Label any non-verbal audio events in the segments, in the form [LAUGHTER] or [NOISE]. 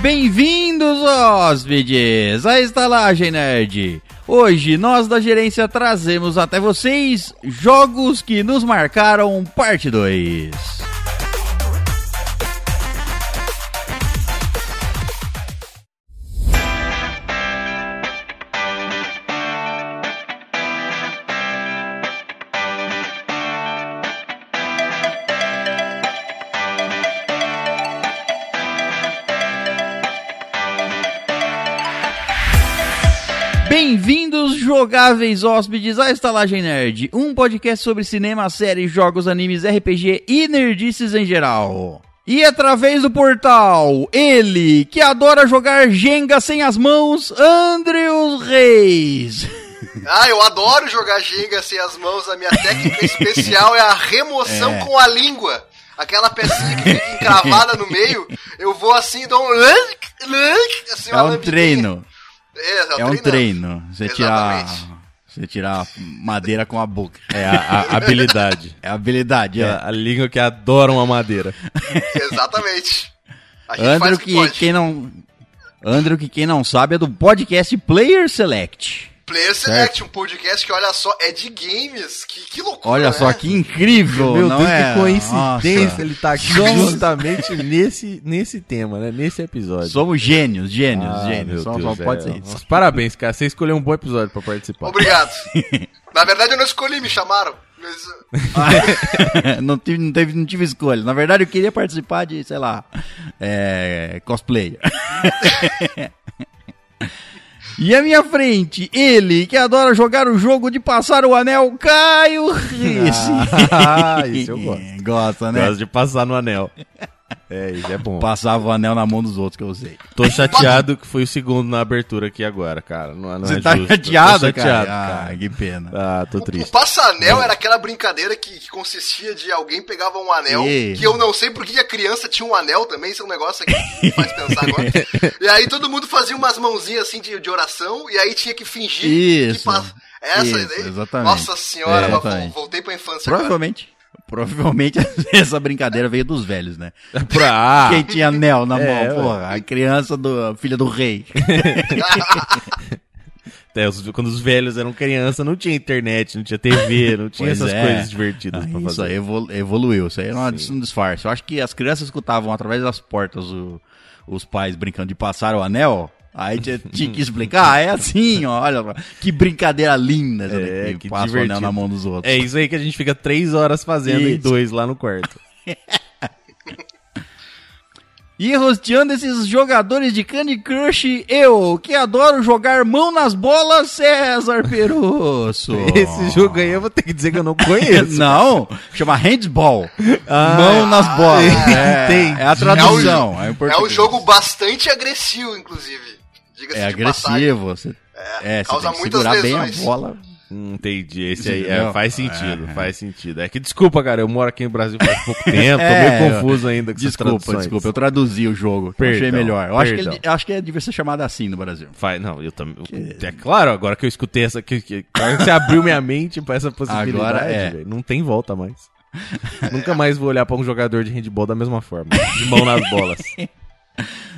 Bem-vindos, hóspedes, à Estalagem Nerd. Hoje, nós da gerência trazemos até vocês jogos que nos marcaram, parte 2. Jogáveis hóspedes, à Estalagem Nerd, um podcast sobre cinema, séries, jogos, animes, RPG e nerdices em geral. E através do portal, ele, que adora jogar Jenga sem as mãos, Andrews Reis. [LAUGHS] Ah, eu adoro jogar Jenga sem as mãos, a minha técnica especial é a remoção [LAUGHS] É. com a língua. Aquela pecinha que fica encravada no meio, eu vou assim, dou um... lunk, lunk, assim, É um lambidinha. treino, É, é um treinando. treino. Você Exatamente. Você tirar madeira com a boca. É a, a habilidade. [LAUGHS] É a habilidade, é. a, a língua que adora uma madeira. [LAUGHS] Exatamente. A gente Andrew faz o que, que pode. quem não Andrew que quem não sabe é do podcast Player Select. Player Select, um podcast que, olha só, é de games. Que, que loucura, Olha né? só que incrível, Meu não Deus, é? que coincidência Nossa. ele tá aqui Somos- justamente nesse, nesse tema, né? Nesse episódio. Somos gênios, gênios, Ah, gênios. Só, Deus, pode é. ser. Nossa, Parabéns, cara. Você escolheu um bom episódio pra participar. Obrigado. [LAUGHS] Na verdade, eu não escolhi, me chamaram. Mas, [LAUGHS] não, tive, não, teve, não tive escolha. Na verdade, eu queria participar de, sei lá, é, cosplayer. [LAUGHS] E à minha frente, ele que adora jogar o jogo de passar o anel, Caio Risse. Ah, isso eu gosto. [LAUGHS] Gosta, né? Gosto de passar no anel. É, isso é bom. Passava o anel na mão dos outros, que eu sei. Tô chateado que foi o segundo na abertura aqui agora, cara. Não, não Você é tá justo. chateado, Tô chateado, cara? Ah, que pena. Ah, tô o, o triste. passanel era aquela brincadeira que, que consistia de alguém pegava um anel, E- que eu não sei por que a criança tinha um anel também, isso é um negócio que me faz pensar agora. [LAUGHS] E aí todo mundo fazia umas mãozinhas assim de, de oração, e aí tinha que fingir Isso. que passa. Essa Isso, exatamente. Nossa senhora, É, exatamente. vol- voltei pra infância agora. Provavelmente. Provavelmente [LAUGHS] essa brincadeira veio dos velhos, né? [LAUGHS] Pra... Quem tinha anel na É, mão, porra, a criança do a filha do rei. [LAUGHS] É, os- quando os velhos eram criança, não tinha internet, não tinha TV, não tinha essas é. coisas divertidas Ah, pra isso fazer. aí evolu- evoluiu, isso aí era uma- um disfarce. Eu acho que as crianças escutavam através das portas o- os pais brincando de passar o anel. Aí tinha, tinha que explicar, ah, é assim, ó, olha, que brincadeira linda essa É, daqui, que passa o anel divertido. na mão dos outros. É isso aí que a gente fica três horas fazendo e Isso. dois lá no quarto. [LAUGHS] E rosteando esses jogadores de Candy Crush, eu, que adoro jogar mão nas bolas, César Perusso. [LAUGHS] Esse jogo aí eu vou ter que dizer que eu não conheço. [LAUGHS] Não, chama handball. Ah, mão nas bolas. É, é a tradução. É, em É um português. jogo bastante agressivo, inclusive. Diga-se É de passagem. agressivo. Você, é, você causa tem que segurar bem lesões. a bola. Entendi, esse aí é, faz sentido, É, é. faz sentido. É que desculpa, cara, eu moro aqui no Brasil faz pouco [LAUGHS] tempo, É, tô meio confuso ainda com essas Desculpa, traduções. desculpa. Eu traduzi o jogo. que eu achei Perdão, melhor. Eu acho, que perdão. ele, eu acho que devia ser chamado assim no Brasil. Faz, não, eu também. É claro, agora que eu escutei essa. Que, que, que você abriu minha mente pra essa possibilidade, Agora é. velho, não tem volta mais. Nunca mais vou olhar pra um jogador de handball da mesma forma. De mão nas bolas. [LAUGHS]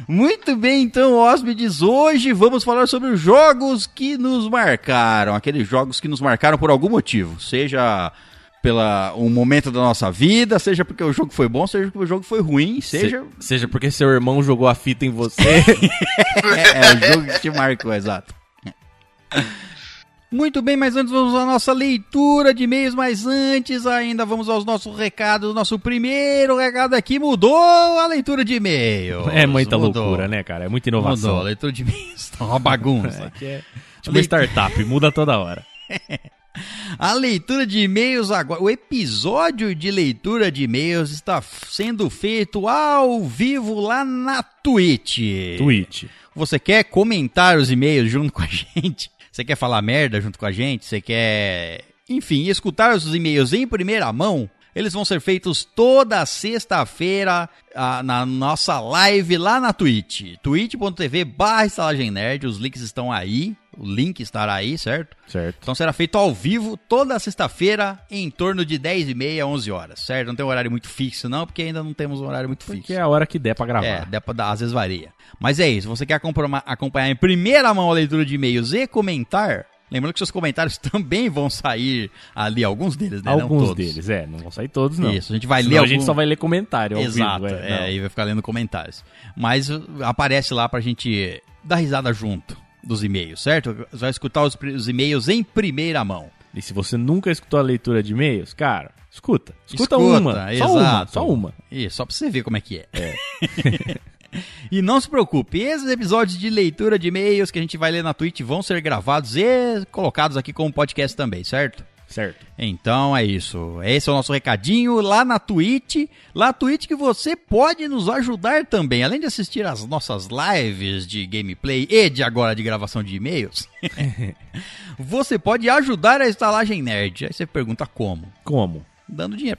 Muito bem, então, hóspedes, hoje vamos falar sobre os jogos que nos marcaram, aqueles jogos que nos marcaram por algum motivo, seja pela um momento da nossa vida, seja porque o jogo foi bom, seja porque o jogo foi ruim, seja Se- seja porque seu irmão jogou a fita em você. [LAUGHS] é, o jogo que te marcou, exato. Muito bem, mas antes vamos à nossa leitura de e-mails, mas antes ainda vamos aos nossos recados. Nosso primeiro recado aqui mudou a leitura de e-mail. é muita Mudou. loucura, né, cara? É muita Mudou, inovação. a leitura de e-mails tá uma bagunça. [LAUGHS] É, é tipo uma startup, muda toda hora. [LAUGHS] A leitura de e-mails agora. O episódio de leitura de e-mails está sendo feito ao vivo lá na Twitch. Twitch. Você quer comentar os e-mails junto com a [LAUGHS] gente? Você quer falar merda junto com a gente? Você quer, enfim, escutar os e-mails em primeira mão? Eles vão ser feitos toda sexta-feira ah, na nossa live lá na Twitch. twitch.tv barra os links estão aí. O link estará aí, certo? Certo. Então será feito ao vivo toda sexta-feira em torno de 10 e meia a 11 horas, certo? Não tem um horário muito fixo não, porque ainda não temos um horário muito fixo. Porque é a hora que der pra gravar. É, dá pra dar, às vezes varia. Mas é isso, você quer acompanhar, em primeira mão a leitura de e-mails e comentar, lembrando que seus comentários [LAUGHS] também vão sair ali, alguns deles, né? Alguns todos. deles, é. Não vão sair todos, não. Isso, a gente vai Senão ler a gente algum- só vai ler comentário ao Exato, vivo. é, não. aí vai ficar lendo comentários. Mas uh, aparece lá pra gente dar risada junto dos e-mails, certo? Você vai escutar os, os e-mails em primeira mão. E se você nunca escutou a leitura de e-mails, cara, escuta. Escuta, Escuta, uma. Só uma. exato. Só uma. Isso, só pra você ver como é que é. [LAUGHS] e não se preocupe, esses episódios de leitura de e-mails que a gente vai ler na Twitch vão ser gravados e colocados aqui como podcast também, certo? Certo. Então é isso. Esse é o nosso recadinho lá na Twitch. Lá na Twitch que você pode nos ajudar também. Além de assistir as nossas lives de gameplay e de agora de gravação de e-mails, [LAUGHS] [LAUGHS] você pode ajudar a estalagem nerd. Aí você pergunta como? Como? Dando dinheiro.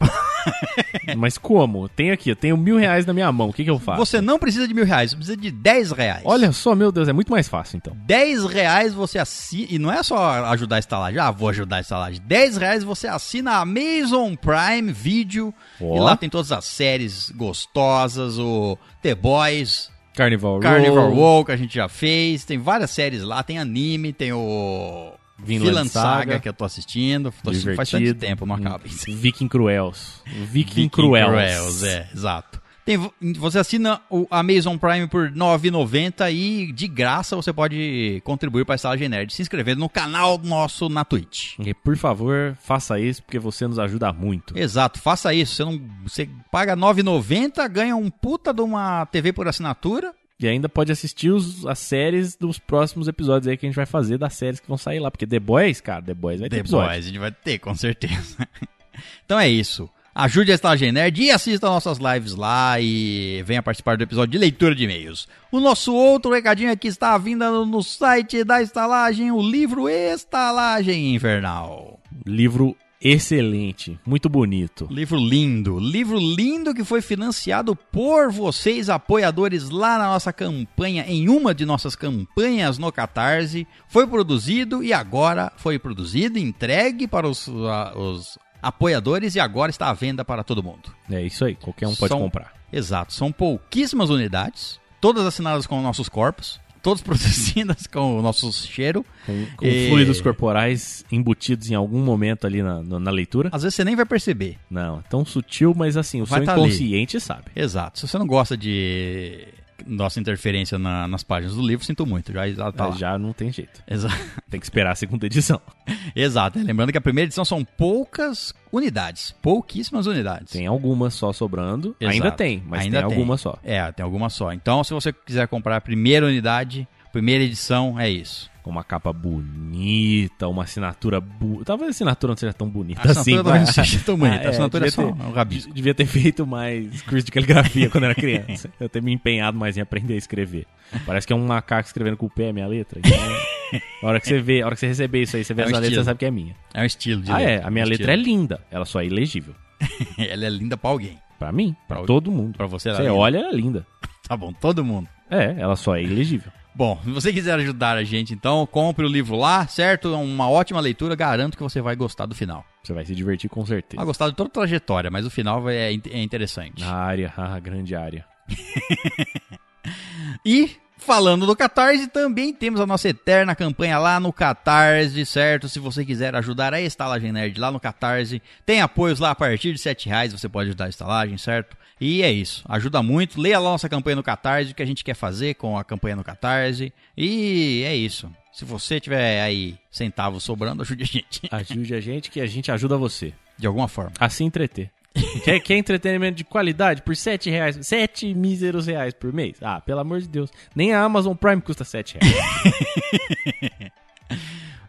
[LAUGHS] Mas como? Tenho aqui, eu tenho mil reais na minha mão. O que, que eu faço? Você não precisa de mil reais, você precisa de dez reais. Olha só, meu Deus, é muito mais fácil então. 10 reais você assina. E não é só ajudar a estalagem. Ah, vou ajudar a estalagem. 10 reais você assina a Amazon Prime Video. Ó. E lá tem todas as séries gostosas, o The Boys, Carnival, Carnival Row, Row, que a gente já fez. Tem várias séries lá. Tem anime, tem o. Vinland Vinland Saga, Saga, que eu tô assistindo. Tô assistindo faz tanto tempo, não acaba. [LAUGHS] Viking Cruels. Viking, Viking Cruels. Cruels, é, exato. Tem, você assina o Amazon Prime por R$ 9,90 e de graça você pode contribuir para a Estalagem Nerd se inscrevendo no canal nosso na Twitch. E, por favor, faça isso porque você nos ajuda muito. Exato, faça isso. Você, não, você paga R$ 9,90, ganha um puta de uma TV por assinatura. E ainda pode assistir os- as séries dos próximos episódios aí que a gente vai fazer das séries que vão sair lá. Porque The Boys, cara, The Boys vai ter The episódio. Boys, a gente vai ter, com certeza. [LAUGHS] então é isso. Ajude a Estalagem Nerd e assista nossas lives lá e venha participar do episódio de leitura de e-mails. O nosso outro recadinho aqui está vindo no- no site da Estalagem, o livro Estalagem Infernal. Livro excelente, muito bonito. Livro lindo, livro lindo que foi financiado por vocês, apoiadores, lá na nossa campanha, em uma de nossas campanhas no Catarse. Foi produzido e agora foi produzido, entregue para os, a- os apoiadores e agora está à venda para todo mundo. É isso aí, qualquer um pode São- comprar. Exato, são pouquíssimas unidades, todas assinadas com nossos corpos, todas [LAUGHS] produzidas com o nosso cheiro. Com, com E- fluidos corporais embutidos em algum momento ali na, na, leitura. Às vezes você nem vai perceber. Não, é tão sutil, mas assim, o Vai seu tá ali. inconsciente sabe. Exato. Se você não gosta de nossa interferência na- nas páginas do livro, sinto muito. Já, já tá já não tem jeito. Exa- [LAUGHS] Tem que esperar a segunda edição. [LAUGHS] Exato. né? Lembrando que a primeira edição são poucas unidades. Pouquíssimas unidades. Tem algumas só sobrando. Exato. Ainda tem, mas Ainda tem algumas só. É, tem algumas só. Então, se você quiser comprar a primeira unidade, primeira edição, é isso. Com uma capa bonita, uma assinatura. Bu... Talvez a assinatura não seja tão bonita A assinatura assim. mas- não seja tão bonita. A assinatura é só ter- um rabisco. Devia ter feito mais curso de caligrafia quando era criança. [LAUGHS] Eu ter me empenhado mais em aprender a escrever. Parece que é um macaco escrevendo com o pé a minha letra. [LAUGHS] Então, a hora que você vê, a hora que você receber isso aí, você vê É um essa letra, você sabe que é minha. É um estilo de ah, letra. é. A minha um letra é estilo. linda. Ela só é ilegível. [LAUGHS] Ela é linda pra alguém. Pra mim, pra Pra- todo mundo. Pra você, ela Você é olha, ela é linda. Tá bom, todo mundo. É, ela só é ilegível. Bom, se você quiser ajudar a gente, então, compre o livro lá, certo? É uma ótima leitura, garanto que você vai gostar do final. Você vai se divertir com certeza. Vai gostar de toda a trajetória, mas o final é, é interessante. A área, [LAUGHS] a grande área. E falando do Catarse, também temos a nossa eterna campanha lá no Catarse, certo? Se você quiser ajudar a Estalagem Nerd lá no Catarse, tem apoios lá a partir de 7 reais, você pode ajudar a estalagem, certo? E é isso, ajuda muito. Leia lá nossa campanha no Catarse, o que a gente quer fazer com a campanha no Catarse. E é isso. Se você tiver aí centavos sobrando, ajude a gente. Ajude a gente que a gente ajuda você De alguma forma. a se entreter. [LAUGHS] quer, quer entretenimento de qualidade por 7 reais? 7 míseros reais por mês? Ah, pelo amor de Deus. Nem a Amazon Prime custa 7 reais. [LAUGHS]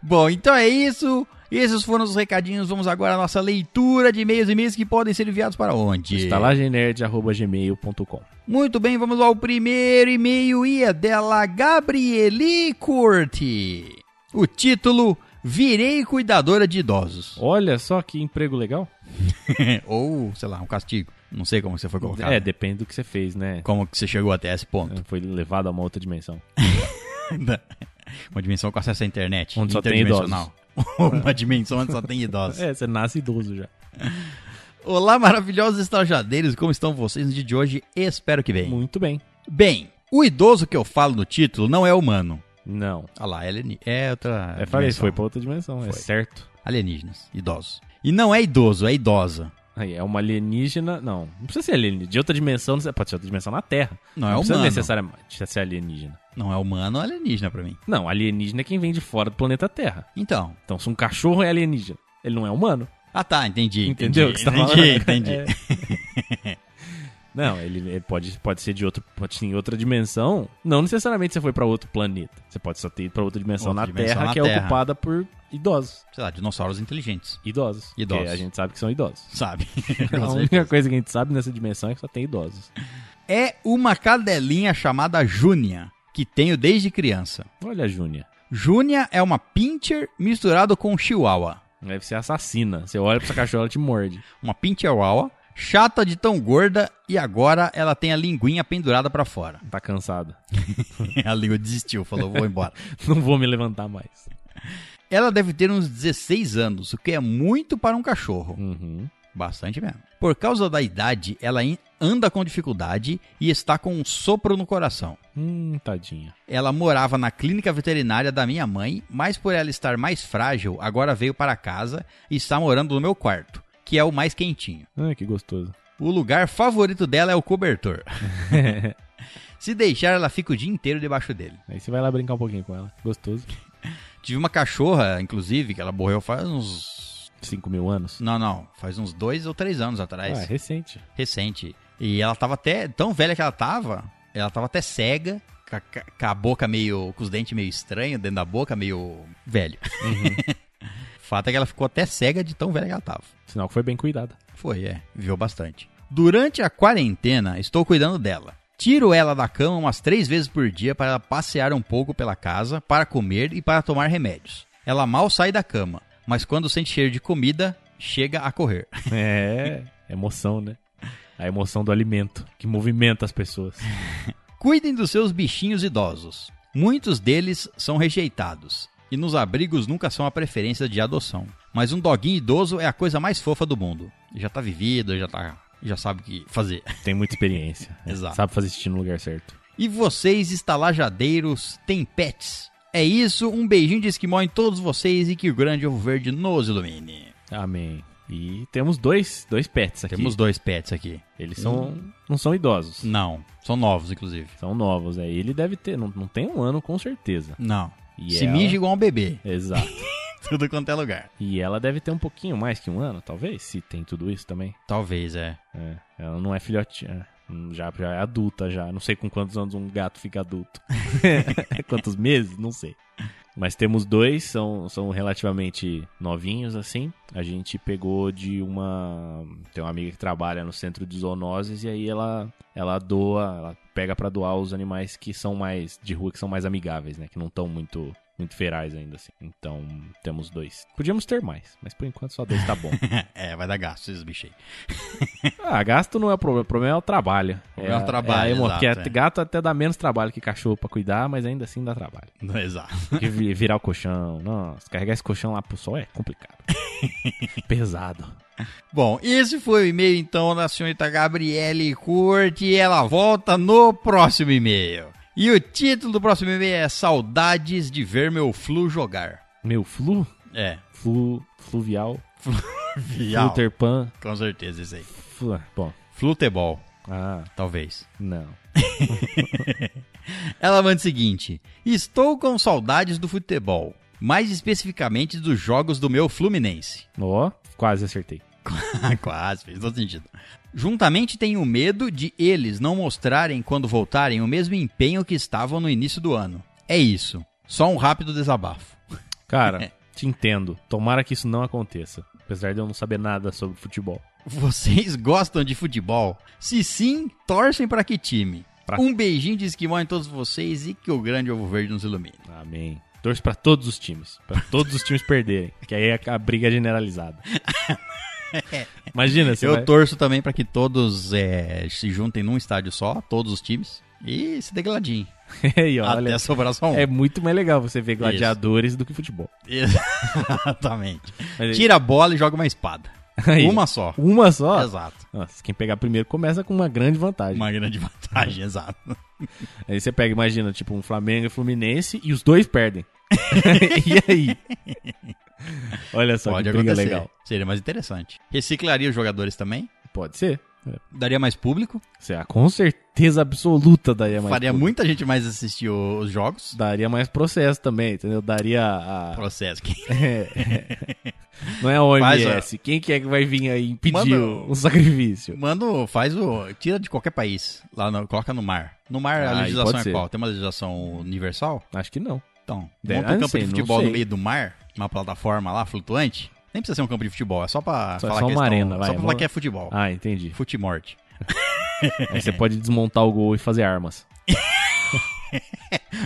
Bom, então é isso. Esses foram os recadinhos. Vamos agora à nossa leitura de e-mails e e-mails que podem ser enviados para onde? estalagemnerd.gmail.com Muito bem, vamos ao primeiro e-mail e é dela Gabrieli Curti. O título: Virei cuidadora de idosos. Olha só que emprego legal. [LAUGHS] Ou, sei lá, um castigo. Não sei como você foi colocado. É, depende do que você fez, né? Como que você chegou até esse ponto. Foi levado a uma outra dimensão. [LAUGHS] Uma dimensão com acesso à internet. Onde só tem interdimensional. [LAUGHS] Uma dimensão onde só tem idosos. É, você nasce idoso já. Olá, maravilhosos estajadeiros. Como estão vocês no dia de hoje? Espero que bem. Muito bem. Bem, o idoso que eu falo no título não é humano. Não. Olha lá, é, é outra. É, falei, dimensão. foi pra outra dimensão, é Foi. certo. Alienígenas, idosos. E não é idoso, é idosa. Aí, é uma alienígena. Não, não precisa ser alienígena. De outra dimensão, não- pode ser outra dimensão na Terra. Não é precisa humano. necessariamente ser alienígena. Não é humano, é alienígena pra mim. Não, alienígena é quem vem de fora do planeta Terra. Então. Então, se um cachorro é alienígena, ele não é humano. Ah, tá, entendi. Entendeu o Entendi, que você tá entendi, falando? entendi. [LAUGHS] É. Não, ele, ele pode, pode ser de outro, pode ser em outra dimensão. Não necessariamente você foi pra outro planeta. Você pode só ter ido pra outra dimensão Outra na dimensão Terra na que é Terra. ocupada por idosos. Sei lá, dinossauros inteligentes, Idosos. Idosos. A gente sabe que são idosos. sabe? [LAUGHS] a única coisa que a gente sabe nessa dimensão é que só tem idosos. é uma cadelinha chamada Júnia, que tenho desde criança. Olha, Júnia. Júnia é uma pincher misturado com chihuahua. Deve ser assassina. Você olha pra essa cachorra, ela te morde. Uma pincher chihuahua, chata de tão gorda e agora ela tem a linguinha pendurada pra fora. Tá cansada. [LAUGHS] a língua desistiu, falou, vou embora. [LAUGHS] Não vou me levantar mais. Ela deve ter uns 16 anos, o que é muito para um cachorro. Uhum. Bastante mesmo. Por causa da idade, ela anda com dificuldade e está com um sopro no coração. Hum, tadinha. Ela morava na clínica veterinária da minha mãe, mas por ela estar mais frágil, agora veio para casa e está morando no meu quarto, que é o mais quentinho. Ah, que gostoso. O lugar favorito dela é o cobertor. [LAUGHS] Se deixar, ela fica o dia inteiro debaixo dele. Aí você vai lá brincar um pouquinho com ela. Gostoso. Tive uma cachorra, inclusive, que ela morreu faz uns. 5 mil anos. Não, não, faz uns dois ou três anos atrás. Ah, recente. recente. E ela tava até. Tão velha que ela tava, ela tava até cega, com a, boca meio. com os dentes meio estranhos, dentro da boca, meio. velho. O [LAUGHS] fato é que ela ficou até cega de tão velha que ela tava. Sinal que foi bem cuidada. Foi, é, viveu bastante. Durante a quarentena, estou cuidando dela. Tiro ela da cama umas três vezes por dia para ela passear um pouco pela casa, para comer e para tomar remédios. Ela mal sai da cama, mas quando sente cheiro de comida, chega a correr. [LAUGHS] É, emoção, né? A emoção do alimento, que movimenta as pessoas. [LAUGHS] Cuidem dos seus bichinhos idosos. Muitos deles são rejeitados. E nos abrigos nunca são a preferência de adoção. Mas um doguinho idoso é a coisa mais fofa do mundo. Já tá vivido, já tá. já sabe o que fazer. [LAUGHS] Tem muita experiência. Exato. Sabe fazer xixi no lugar certo. E vocês, estalajadeiros, têm pets? É isso, um beijinho de esquimó em todos vocês e que o grande ovo verde nos ilumine. Amém. E temos dois, dois pets aqui. Temos dois pets aqui. Eles são, não são idosos. Não, são novos, inclusive. São novos. Aí ele deve ter, não, não tem um ano com certeza. Não. E Se ela- mija igual um bebê. Exato. [LAUGHS] Tudo quanto é lugar. E ela deve ter um pouquinho mais que um ano, talvez, se tem tudo isso também. Talvez, é. É, ela não é filhotinha. Hum, Já, já é adulta já. Não sei com quantos anos um gato fica adulto. [LAUGHS] [LAUGHS] quantos meses? Não sei. Mas temos dois, são, são relativamente novinhos, assim. A gente pegou de uma. Tem uma amiga que trabalha no centro de zoonoses e aí ela, ela doa, ela pega pra doar os animais que são mais de rua, que são mais amigáveis, né? Que não estão muito, muito ferais ainda, assim. Então, temos dois. Podíamos ter mais, mas por enquanto só dois tá bom. [LAUGHS] é, vai dar gasto esses bichos aí. [LAUGHS] Ah, gasto não é o problema, o problema é o trabalho. problema é o trabalho, a emo- exato, porque é. gato até dá menos trabalho que cachorro pra cuidar, mas ainda assim dá trabalho. [LAUGHS] Exato. Porque virar o colchão, nossa, carregar esse colchão lá pro sol é complicado. Pesado. Bom, esse foi o e-mail então da senhorita Gabriele Curti e ela volta no próximo e-mail. E o título do próximo e-mail é Saudades de ver meu flu jogar. Meu flu, É, flu, fluvial, vial. fluterpan, Com certeza isso aí. flu, bom, Flutebol, ah, talvez. não. [LAUGHS] Ela manda o seguinte: Estou com saudades do futebol, mais especificamente dos jogos do meu Fluminense. Ó, quase acertei. [LAUGHS] Quase, fez todo sentido. Juntamente tenho medo de eles não mostrarem quando voltarem o mesmo empenho que estavam no início do ano. É isso. Só um rápido desabafo. Cara, [LAUGHS] te entendo. Tomara que isso não aconteça. Apesar de eu não saber nada sobre futebol. Vocês gostam de futebol? Se sim, torcem para que time? Pra- Um beijinho de esquimó em todos vocês e que o grande ovo verde nos ilumine. Amém. Torço pra todos os times. Pra todos os times perderem. Que aí é a briga generalizada. [LAUGHS] [LAUGHS] Imagina, Eu vai... torço também para que todos é, se juntem num estádio só, todos os times, E esse degladinho. [LAUGHS] Aí, ó, Até olha, sobrar só um. é muito mais legal você ver gladiadores do que futebol. Exatamente. Mas- Tira a bola e joga uma espada. [LAUGHS] Aí, Uma só. Uma só? Exato. Nossa, quem pegar primeiro começa com uma grande vantagem. Uma grande vantagem, exato. Aí você pega, imagina, tipo, um Flamengo e Fluminense e os dois perdem. [LAUGHS] e aí? Olha só Pode que briga acontecer. legal. Seria mais interessante. Reciclaria os jogadores também. Pode ser. É. Daria mais público. Você, ah, com certeza absoluta daria mais. faria público. muita gente mais assistir os jogos. Daria mais processo também, entendeu? Daria a. Processo. [LAUGHS] Não é a OMS. Quem que é que vai vir aí impedir o, o sacrifício? Manda, faz o. Tira de qualquer país. Lá no- coloca no mar. No mar Ah, a legislação é ser. qual? Tem uma legislação universal? Acho que não. Então, monta um campo sei, de futebol no meio do mar, uma plataforma lá, flutuante. Nem precisa ser um campo de futebol, é só pra Só- falar só que uma arena, vai, Só pra falar que é futebol. Ah, entendi. Futimorte. [LAUGHS] Aí você pode desmontar o gol e fazer armas. [LAUGHS]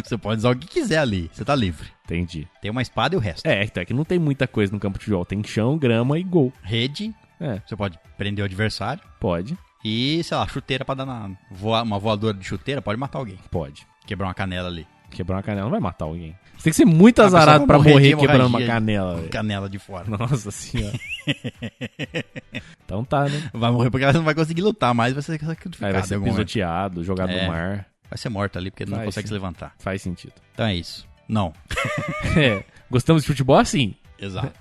Você pode usar o que quiser ali, você tá livre. Entendi. Tem uma espada e o resto. É, então é que não tem muita coisa no campo de futebol. Tem chão, grama e gol. Rede, É, você pode prender o adversário. pode. E, sei lá, chuteira pra dar na. voar- uma voadora de chuteira pode matar alguém. Pode. Quebrar uma canela ali. Quebrar uma canela não vai matar alguém. Você tem que ser muito A pessoa azarado vai pra morrer morrer quebrando uma canela. velho. Canela de fora. Nossa senhora. [LAUGHS] então tá, né? Vai morrer porque ela não vai conseguir lutar mais, vai ser sacrificada Aí vai em ser algum momento. pisoteado, jogado É. no mar. Vai ser morta ali porque não Vai, consegue sim. se levantar. Faz sentido. Então é isso. Não. [LAUGHS] É. Gostamos de futebol assim. Exato.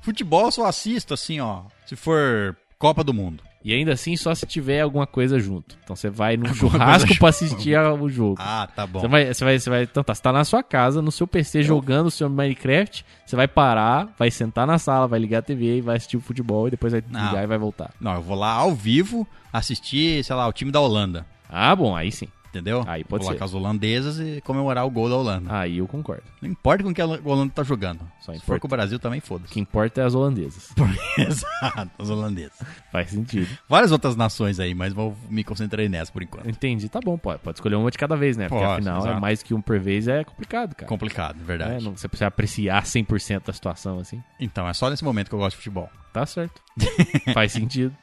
Futebol eu só assisto assim, ó. Se for Copa do Mundo. E ainda assim, só se tiver alguma coisa junto. Então você vai num churrasco pra assistir ao jogo. Ah, tá bom. Você vai, você vai, você vai, então tá, você tá na sua casa, no seu PC jogando o seu Minecraft, você vai parar, vai sentar na sala, vai ligar a TV e vai assistir o futebol e depois vai Não. ligar e vai voltar. Não, eu vou lá ao vivo assistir, sei lá, o time da Holanda. Ah, bom, aí sim. Entendeu? Aí pode lá ser. as holandesas e comemorar o gol da Holanda. Aí eu concordo. Não importa com que a Holanda tá jogando. Só Se for com o Brasil também, O foda-se. que importa é as holandesas. [LAUGHS] Exato, as holandesas. [LAUGHS] Faz sentido. Várias outras nações aí, mas vou me concentrei nessa por enquanto. Entendi, tá bom, pode, pode escolher uma de cada vez, né? Porque Pode, afinal é exato. mais que um por vez é complicado, cara. Complicado, É, verdade. não, você precisa apreciar 100% da situação assim. Então, é só nesse momento que eu gosto de futebol. Tá certo. [LAUGHS] Faz sentido.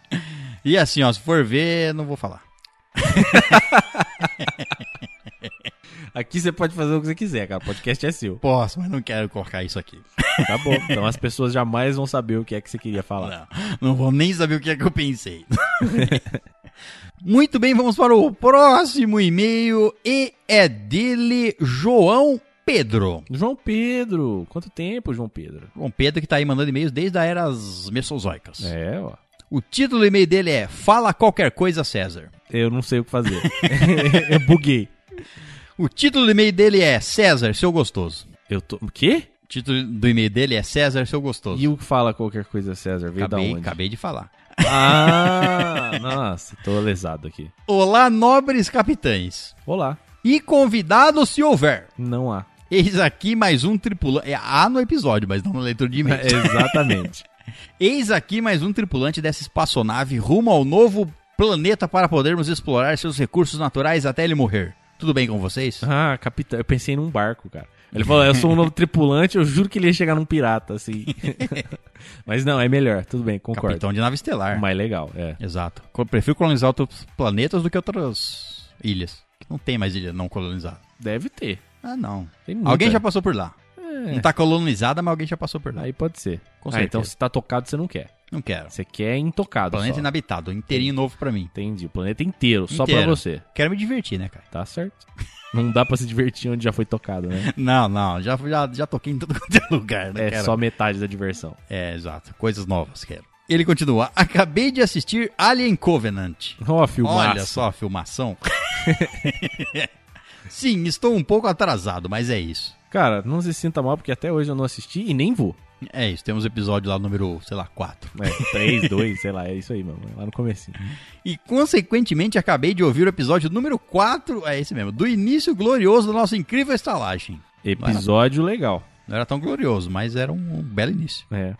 E assim, ó, se for ver, não vou falar. [LAUGHS] Aqui você pode fazer o que você quiser, cara. O podcast é seu. Posso, mas não quero colocar isso aqui. Tá bom. Então as pessoas jamais vão saber o que é que você queria falar. Não, não vou nem saber o que é que eu pensei. [LAUGHS] Muito bem, vamos para o próximo e-mail e é dele, João Pedro. João Pedro. Quanto tempo, João Pedro? João Pedro que tá aí mandando e-mails desde a era mesozoicas. É, ó. O título do e-mail dele é Fala Qualquer Coisa, César. Eu não sei o que fazer. [LAUGHS] eu buguei. O título do e-mail dele é César, seu gostoso. Eu tô. O quê? O título do e-mail dele é César, seu gostoso. E o que fala qualquer coisa, César? Veio acabei, da onde? acabei de falar. Ah, nossa, tô lesado aqui. Olá, nobres capitães. Olá. E convidados se houver. Não há. Eis aqui mais um tripulante. É A no episódio, mas não na leitura de e-mails. [LAUGHS] Exatamente. Eis aqui mais um tripulante dessa espaçonave rumo ao novo planeta para podermos explorar seus recursos naturais até ele morrer. Tudo bem com vocês? Ah, capitão. Eu pensei num barco, cara. Ele falou, eu sou um novo [LAUGHS] tripulante, eu juro que ele ia chegar num pirata, assim. [LAUGHS] Mas não, é melhor. Tudo bem, concordo. Capitão de nave estelar. Mais legal, é. Exato. Co- Prefiro colonizar outros planetas do que outras ilhas. Não tem mais ilha não colonizada. Deve ter. Ah, não. Tem muita. Alguém já passou por lá. Não tá colonizada, mas alguém já passou por lá. Aí pode ser. Com ah, certeza. então se tá tocado, você não quer. Não quero. Você quer intocado Planeta só. inabitado, inteirinho novo pra mim. Entendi. O planeta inteiro, só pra você. Quero me divertir, né, cara? Tá certo. Não dá pra se divertir onde já foi tocado, né? [LAUGHS] Não, não. Já, já, já toquei em todo [LAUGHS] quanto é lugar, né? É Quero- só metade da diversão. É, exato. Coisas novas, quero. Ele continua. [LAUGHS] Acabei de assistir Alien Covenant. Ó, filmaço. Olha só a filmação. Sim, estou um pouco atrasado, mas é isso. Cara, não se sinta mal, porque até hoje eu não assisti e nem vou. É isso, temos episódio lá número, sei lá, 4. É, 3, 2, [LAUGHS] sei lá, é isso aí, mano. Lá no comecinho. E consequentemente acabei de ouvir o episódio número 4, é esse mesmo, do início glorioso da nossa incrível estalagem. Episódio legal. Não era tão glorioso, mas era um belo início. É.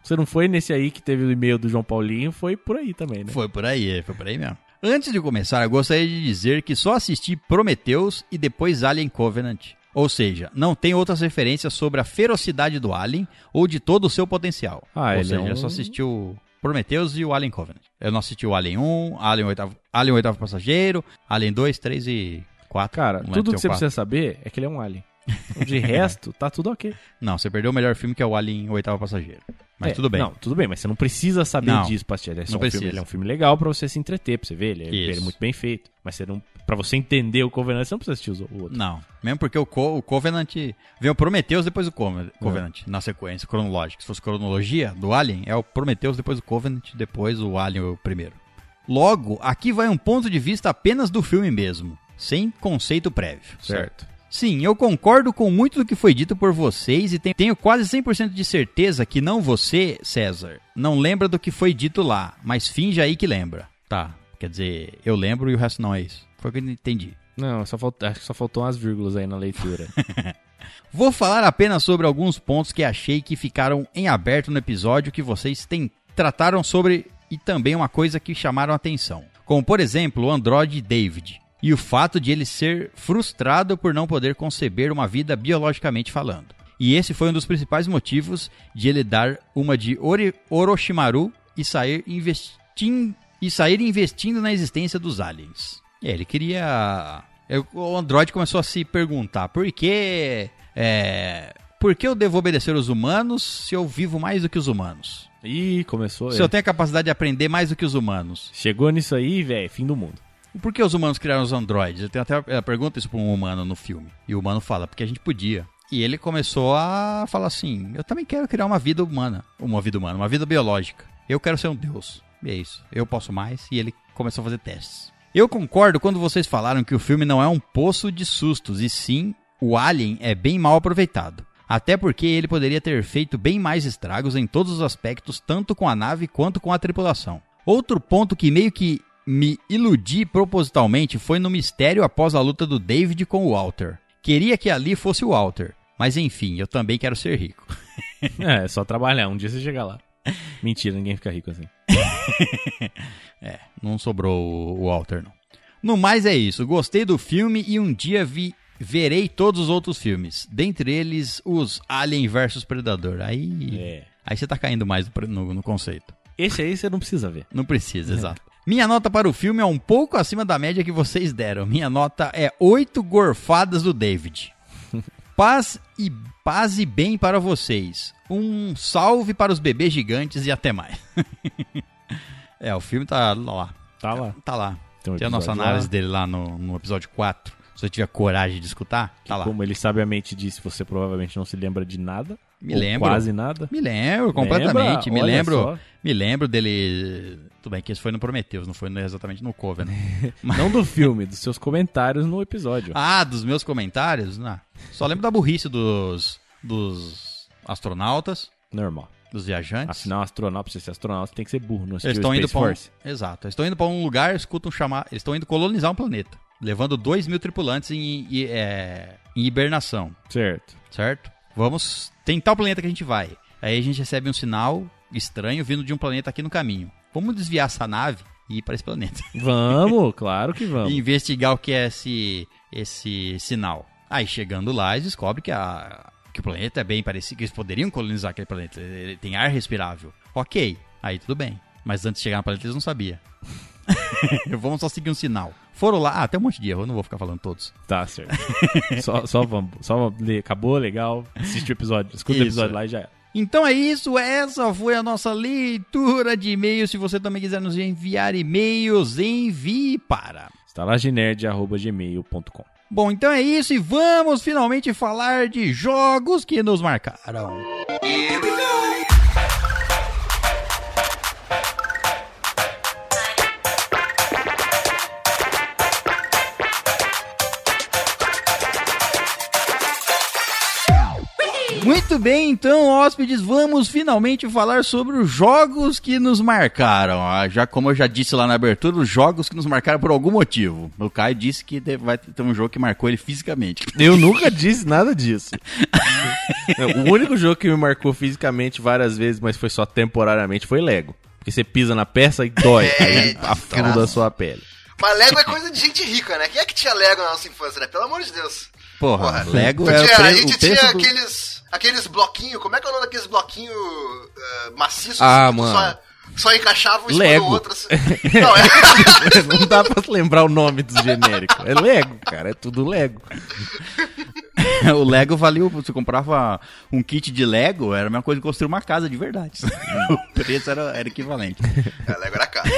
Você não foi nesse aí que teve o e-mail do João Paulinho, foi por aí também, né? Foi por aí, foi por aí mesmo. Antes de começar, eu gostaria de dizer que só assisti Prometheus e depois Alien Covenant. Ou seja, não tem outras referências sobre a ferocidade do Alien ou de todo o seu potencial. Ah, ou ele seja, é um- eu só assisti o Prometheus e o Alien Covenant. Eu não assisti o Alien 1, Alien 8, Alien 8 Passageiro, Alien 2, 3 e Quatro. Cara, Não lembro tudo que você é o quatro. precisa saber é que ele é um alien. De resto, tá tudo ok. [LAUGHS] Não, você perdeu o melhor filme que é o Alien, Oitavo Passageiro. Mas É, tudo bem. Não, tudo bem, mas você não precisa saber Não, disso pra assistir. Ele é, não um filme, precisa. ele é um filme legal pra você se entreter, pra você ver. Ele é, ele é muito bem feito. Mas você não, pra você entender o Covenant, você não precisa assistir o outro. Não, mesmo porque o, Co- o Covenant veio o Prometheus depois do Coven- Covenant, na sequência cronológica. Se fosse cronologia do Alien, é o Prometheus depois o Covenant, depois o Alien o primeiro. Logo, aqui vai um ponto de vista apenas do filme mesmo, sem conceito prévio. Certo. Sim, eu concordo com muito do que foi dito por vocês e te- tenho quase 100% de certeza que não você, César, não lembra do que foi dito lá, mas finge aí que lembra. Tá, quer dizer, eu lembro e o resto não é isso. Foi o que eu entendi. Não, só faltou, acho que só faltou umas vírgulas aí na leitura. [LAUGHS] Vou falar apenas sobre alguns pontos que achei que ficaram em aberto no episódio que vocês têm, trataram sobre e também uma coisa que chamaram a atenção. Como, por exemplo, o androide David e o fato de ele ser frustrado por não poder conceber uma vida biologicamente falando. E esse foi um dos principais motivos de ele dar uma de Ori- Orochimaru e sair investindo e sair investindo na existência dos aliens. É, ele queria eu- o Android começou a se perguntar por que. É, por que eu devo obedecer os humanos se eu vivo mais do que os humanos? Ih, começou. Se é. eu tenho a capacidade de aprender mais do que os humanos? Chegou nisso aí, velho, fim do mundo. Por que os humanos criaram os androides? Eu tenho até ela pergunta isso pra um humano no filme. E o humano fala, porque a gente podia. E ele começou a falar assim: eu também quero criar uma vida humana. Uma vida humana, uma vida biológica. Eu quero ser um deus. E é isso. Eu posso mais. E ele começou a fazer testes. Eu concordo quando vocês falaram que o filme não é um poço de sustos, e sim, o Alien é bem mal aproveitado. Até porque ele poderia ter feito bem mais estragos em todos os aspectos, tanto com a nave quanto com a tripulação. Outro ponto que meio que me iludi propositalmente foi no mistério após a luta do David com o Walter. Queria que ali fosse o Walter, mas enfim, eu também quero ser rico. É, [LAUGHS] é só trabalhar, um dia você chega lá. Mentira, ninguém fica rico assim. [LAUGHS] [LAUGHS] É, não sobrou o Walter, não. No mais é isso. Gostei do filme e um dia vi, verei todos os outros filmes. Dentre eles, os Alien vs Predador. Aí, É. aí você tá caindo mais no, no- conceito. Esse aí você não precisa ver. Não precisa, exato. Minha nota para o filme é um pouco acima da média que vocês deram. Minha nota é 8 gorfadas do David. [LAUGHS] Paz e paz e bem para vocês. Um salve para os bebês gigantes e até mais. [LAUGHS] é, o filme tá lá. Tá lá. Tá lá. Tem um Tem a nossa análise lá. dele lá no, no episódio 4. Se você tiver coragem de escutar, tá lá. Como ele sabiamente disse, você provavelmente não se lembra de nada. Me lembro. Quase nada. Me lembro completamente. Lembra? Me Olha lembro. só. Me lembro dele. Tudo bem que esse foi no Prometheus, não foi no- exatamente no Covenant. [LAUGHS] Não do filme, dos seus comentários no episódio. Ah, dos meus comentários? Não. Só lembro da burrice dos, dos astronautas, Normal. Dos viajantes. Afinal, astronauta, você ser astronauta, tem que ser burro. Não eles estão indo para um? Exato. Eles estão indo para um lugar, escutam chamar. Eles estão indo colonizar um planeta. Levando 2 mil tripulantes em, em, é, em hibernação. Certo. certo? Vamos tentar o planeta que a gente vai. Aí a gente recebe um sinal estranho vindo de um planeta aqui no caminho. Vamos desviar essa nave e ir para esse planeta. [LAUGHS] Vamos, claro que vamos. e investigar o que é esse, esse sinal. Aí chegando lá, eles descobrem que, a, que o planeta é bem parecido, que eles poderiam colonizar aquele planeta. Ele tem ar respirável. Ok, aí tudo bem. Mas antes de chegar no planeta eles não sabiam. [LAUGHS] Vamos só seguir um sinal. Foram lá, ah, tem um monte de erro, eu não vou ficar falando todos. Tá, certo. [LAUGHS] só, só vamos. Só ler. Acabou, legal. Assiste o episódio. Escuta Isso. o episódio lá e já é. Então é isso, essa foi a nossa leitura de e-mails. Se você também quiser nos enviar e-mails, envie para. estalagenerd.gmail.com Bom, então é isso e vamos finalmente falar de jogos que nos marcaram. Muito bem, então, hóspedes, vamos finalmente falar sobre os jogos que nos marcaram. Ah, Já como eu já disse lá na abertura, os jogos que nos marcaram por algum motivo. O Caio disse que vai ter um jogo que marcou ele fisicamente. Eu nunca disse nada disso. [LAUGHS] o único jogo que me marcou fisicamente várias vezes, mas foi só temporariamente, foi Lego. Porque você pisa na peça e dói, [LAUGHS] aí afunda a sua pele. Mas Lego é coisa de gente rica, né? Quem é que tinha Lego na nossa infância, né? Pelo amor de Deus. Porra, Lego Tu é o, tinha- a pre- gente o preço tinha do... aqueles, aqueles bloquinhos, como é que é o nome daqueles bloquinhos uh, maciços? Ah, mano. Só, só encaixava um Lego. outro. Assim. [LAUGHS] Não, é... [LAUGHS] Não dá pra lembrar o nome dos genéricos. É Lego, cara. É tudo Lego. [LAUGHS] o Lego valia. Você comprava um kit de Lego, era a mesma coisa que construir uma casa de verdade. o preço era, era equivalente. é, Lego era caro.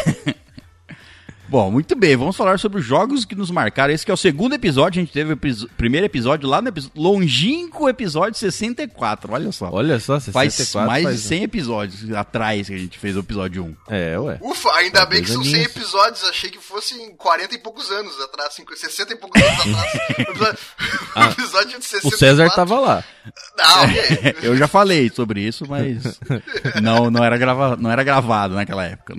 Bom, muito bem, vamos falar sobre os jogos que nos marcaram. Esse que é o segundo episódio, a gente teve o primeiro episódio lá no epi- longínquo episódio 64, olha só. Olha só, 64 faz mais faz- de 100 episódios atrás que a gente fez o episódio 1. É, ué. Ufa, ainda bem que são 100 aninhos. episódios. Achei que fossem 40 e poucos anos atrás, 50, 60 e poucos anos atrás. [LAUGHS] O episódio, o episódio de 64. O César tava lá. Não, ok. [LAUGHS] Eu já falei sobre isso, mas [LAUGHS] não, não, era, grava, não era gravado naquela época.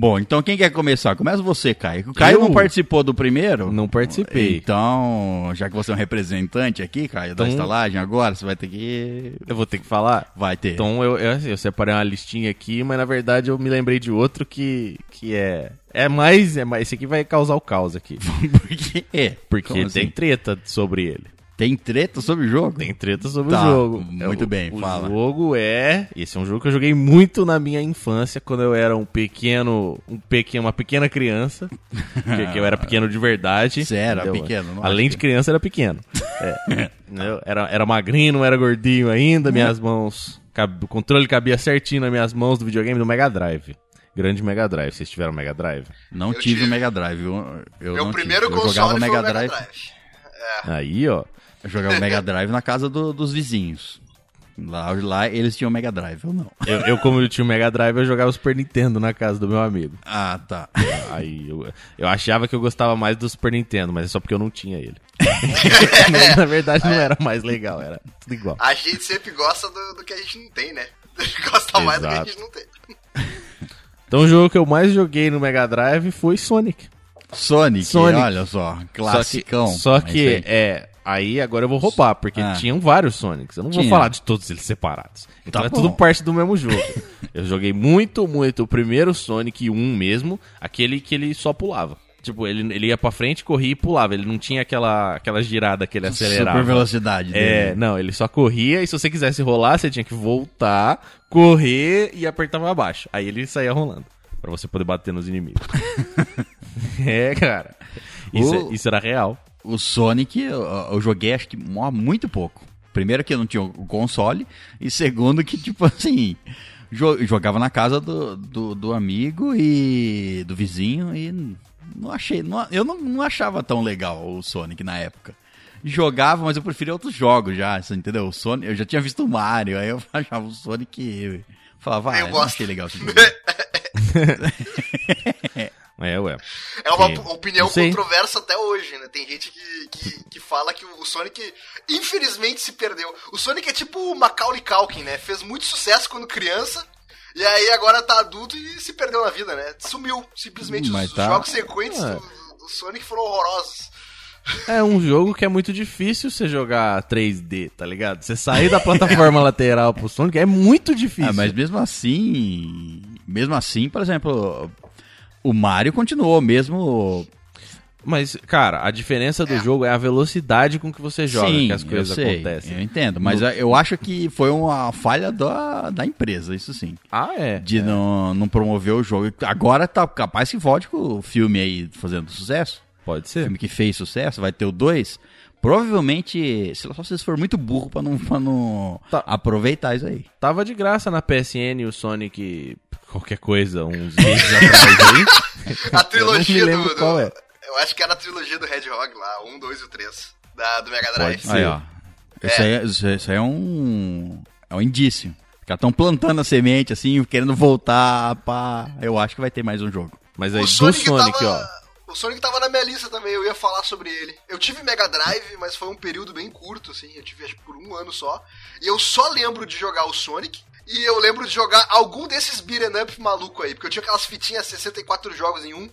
Bom, então quem quer começar? Começa você, Caio. O Caio Eu? não participou do primeiro? Não participei. Então, já que você é um representante aqui, Caio, da Então- estalagem, agora você vai ter que. Eu vou ter que falar? Vai ter. Então eu, eu, eu separei uma listinha aqui, mas na verdade eu me lembrei de outro que, que é. É mais. É mais esse aqui vai causar o caos aqui. [LAUGHS] Por quê? Porque Como tem assim? treta sobre ele. Tem treta sobre o jogo? Tem treta sobre Tá, o jogo. muito É, o- bem, o fala. jogo é. Esse é um jogo que eu joguei muito na minha infância, quando eu era um pequeno. Um pequeno uma pequena criança. que, que eu era pequeno de verdade. Você era entendeu? pequeno, não Além de que- criança, era pequeno. [LAUGHS] É. Era, era magrinho, não era gordinho ainda. Minhas mãos. cab- O controle cabia certinho nas minhas mãos do videogame do Mega Drive. Grande Mega Drive. Vocês tiveram Mega Drive? Não Eu tive tive. o Mega Drive. Eu, eu Meu não primeiro tive. Eu console jogava foi Mega o Mega Drive. Drive. Aí, ó. Eu jogava Mega Drive na casa do- dos vizinhos. Lá, lá eles tinham Mega Drive, eu não. Eu, eu, como eu tinha o Mega Drive, eu jogava Super Nintendo na casa do meu amigo. Ah, tá. Aí eu, eu achava que eu gostava mais do Super Nintendo, mas é só porque eu não tinha ele. [LAUGHS] Na verdade não era mais legal, era tudo igual. A gente sempre gosta do, do que a gente não tem, né? [LAUGHS] Gosta mais do que a Exato. gente não tem. Então o jogo que eu mais joguei no Mega Drive foi Sonic. Sonic, Sonic. olha só, classicão. Só que, só que é. Aí agora eu vou roubar, porque Ah. tinham vários Sonics. Eu não vou Tinha. falar de todos eles separados. Então Tá é bom. tudo parte do mesmo jogo. [LAUGHS] eu joguei muito, muito o primeiro Sonic 1 mesmo, aquele que ele só pulava. Tipo, ele, ele ia pra frente, corria e pulava. Ele não tinha aquela, aquela girada que ele acelerava. Super velocidade É, dele. não, ele só corria e se você quisesse rolar, você tinha que voltar, correr e apertar pra baixo. Aí ele saía rolando. Pra você poder bater nos inimigos. [LAUGHS] [LAUGHS] é, cara. Isso, O- é- isso era real. O Sonic eu, eu joguei acho que muito pouco. Primeiro que eu não tinha o console, e segundo que, tipo [LAUGHS] assim, jo- jogava na casa do, do, do amigo e do vizinho e não achei. não- eu não, não achava tão legal o Sonic na época. Jogava, mas eu preferia outros jogos já, você entendeu? O Sonic, eu já tinha visto o Mario, aí eu [LAUGHS] achava o Sonic. Eu falava, ah, Eu eu não gosto. achei legal esse [LAUGHS] jogo. [LAUGHS] É, ué. É uma Sim. opinião controversa até hoje, né? Tem gente que, que, que fala que o Sonic, infelizmente, se perdeu. O Sonic é tipo o Macaulay Culkin, né? Fez muito sucesso quando criança, e aí agora tá adulto e se perdeu na vida, né? Sumiu, simplesmente. Mas Os tá- jogos sequentes É. do, do Sonic foram horrorosos. É um [LAUGHS] jogo que é muito difícil você jogar 3D, tá ligado? Você sair da plataforma [LAUGHS] lateral pro Sonic é muito difícil. Ah, mas mesmo assim, mesmo assim, por exemplo, o Mario continuou mesmo. Mas, cara, a diferença do jogo é a velocidade com que você joga Sim, que as coisas eu sei, acontecem. Eu entendo, mas eu acho que foi uma falha da, da empresa, isso sim. Ah, é. De não, não promover o jogo. Agora tá capaz que volte com o filme aí fazendo sucesso. Pode O ser. filme que fez sucesso, vai ter o 2. Provavelmente, se só vocês forem muito burro pra não, pra não Tá. aproveitar isso aí. Tava de graça na PSN o Sonic qualquer coisa, uns [LAUGHS] meses atrás aí. A trilogia eu não me lembro do, do- qual é. Eu acho que era a trilogia do Hedgehog lá, 1, 2 e o 3, da, do Mega Drive. Aí, ó. Isso aí, é- isso aí- isso aí é um. É um indício. Os caras estão plantando a semente, assim, querendo voltar pra. Eu acho que vai ter mais um jogo. Mas aí O do Sonic, Sonic, tava... ó. O Sonic tava na minha lista também, eu ia falar sobre ele. Eu tive Mega Drive, mas foi um período bem curto, assim. Eu tive acho por um ano só. E eu só lembro de jogar o Sonic. E eu lembro de jogar algum desses beat'em up maluco aí. Porque eu tinha aquelas fitinhas 64 jogos em um.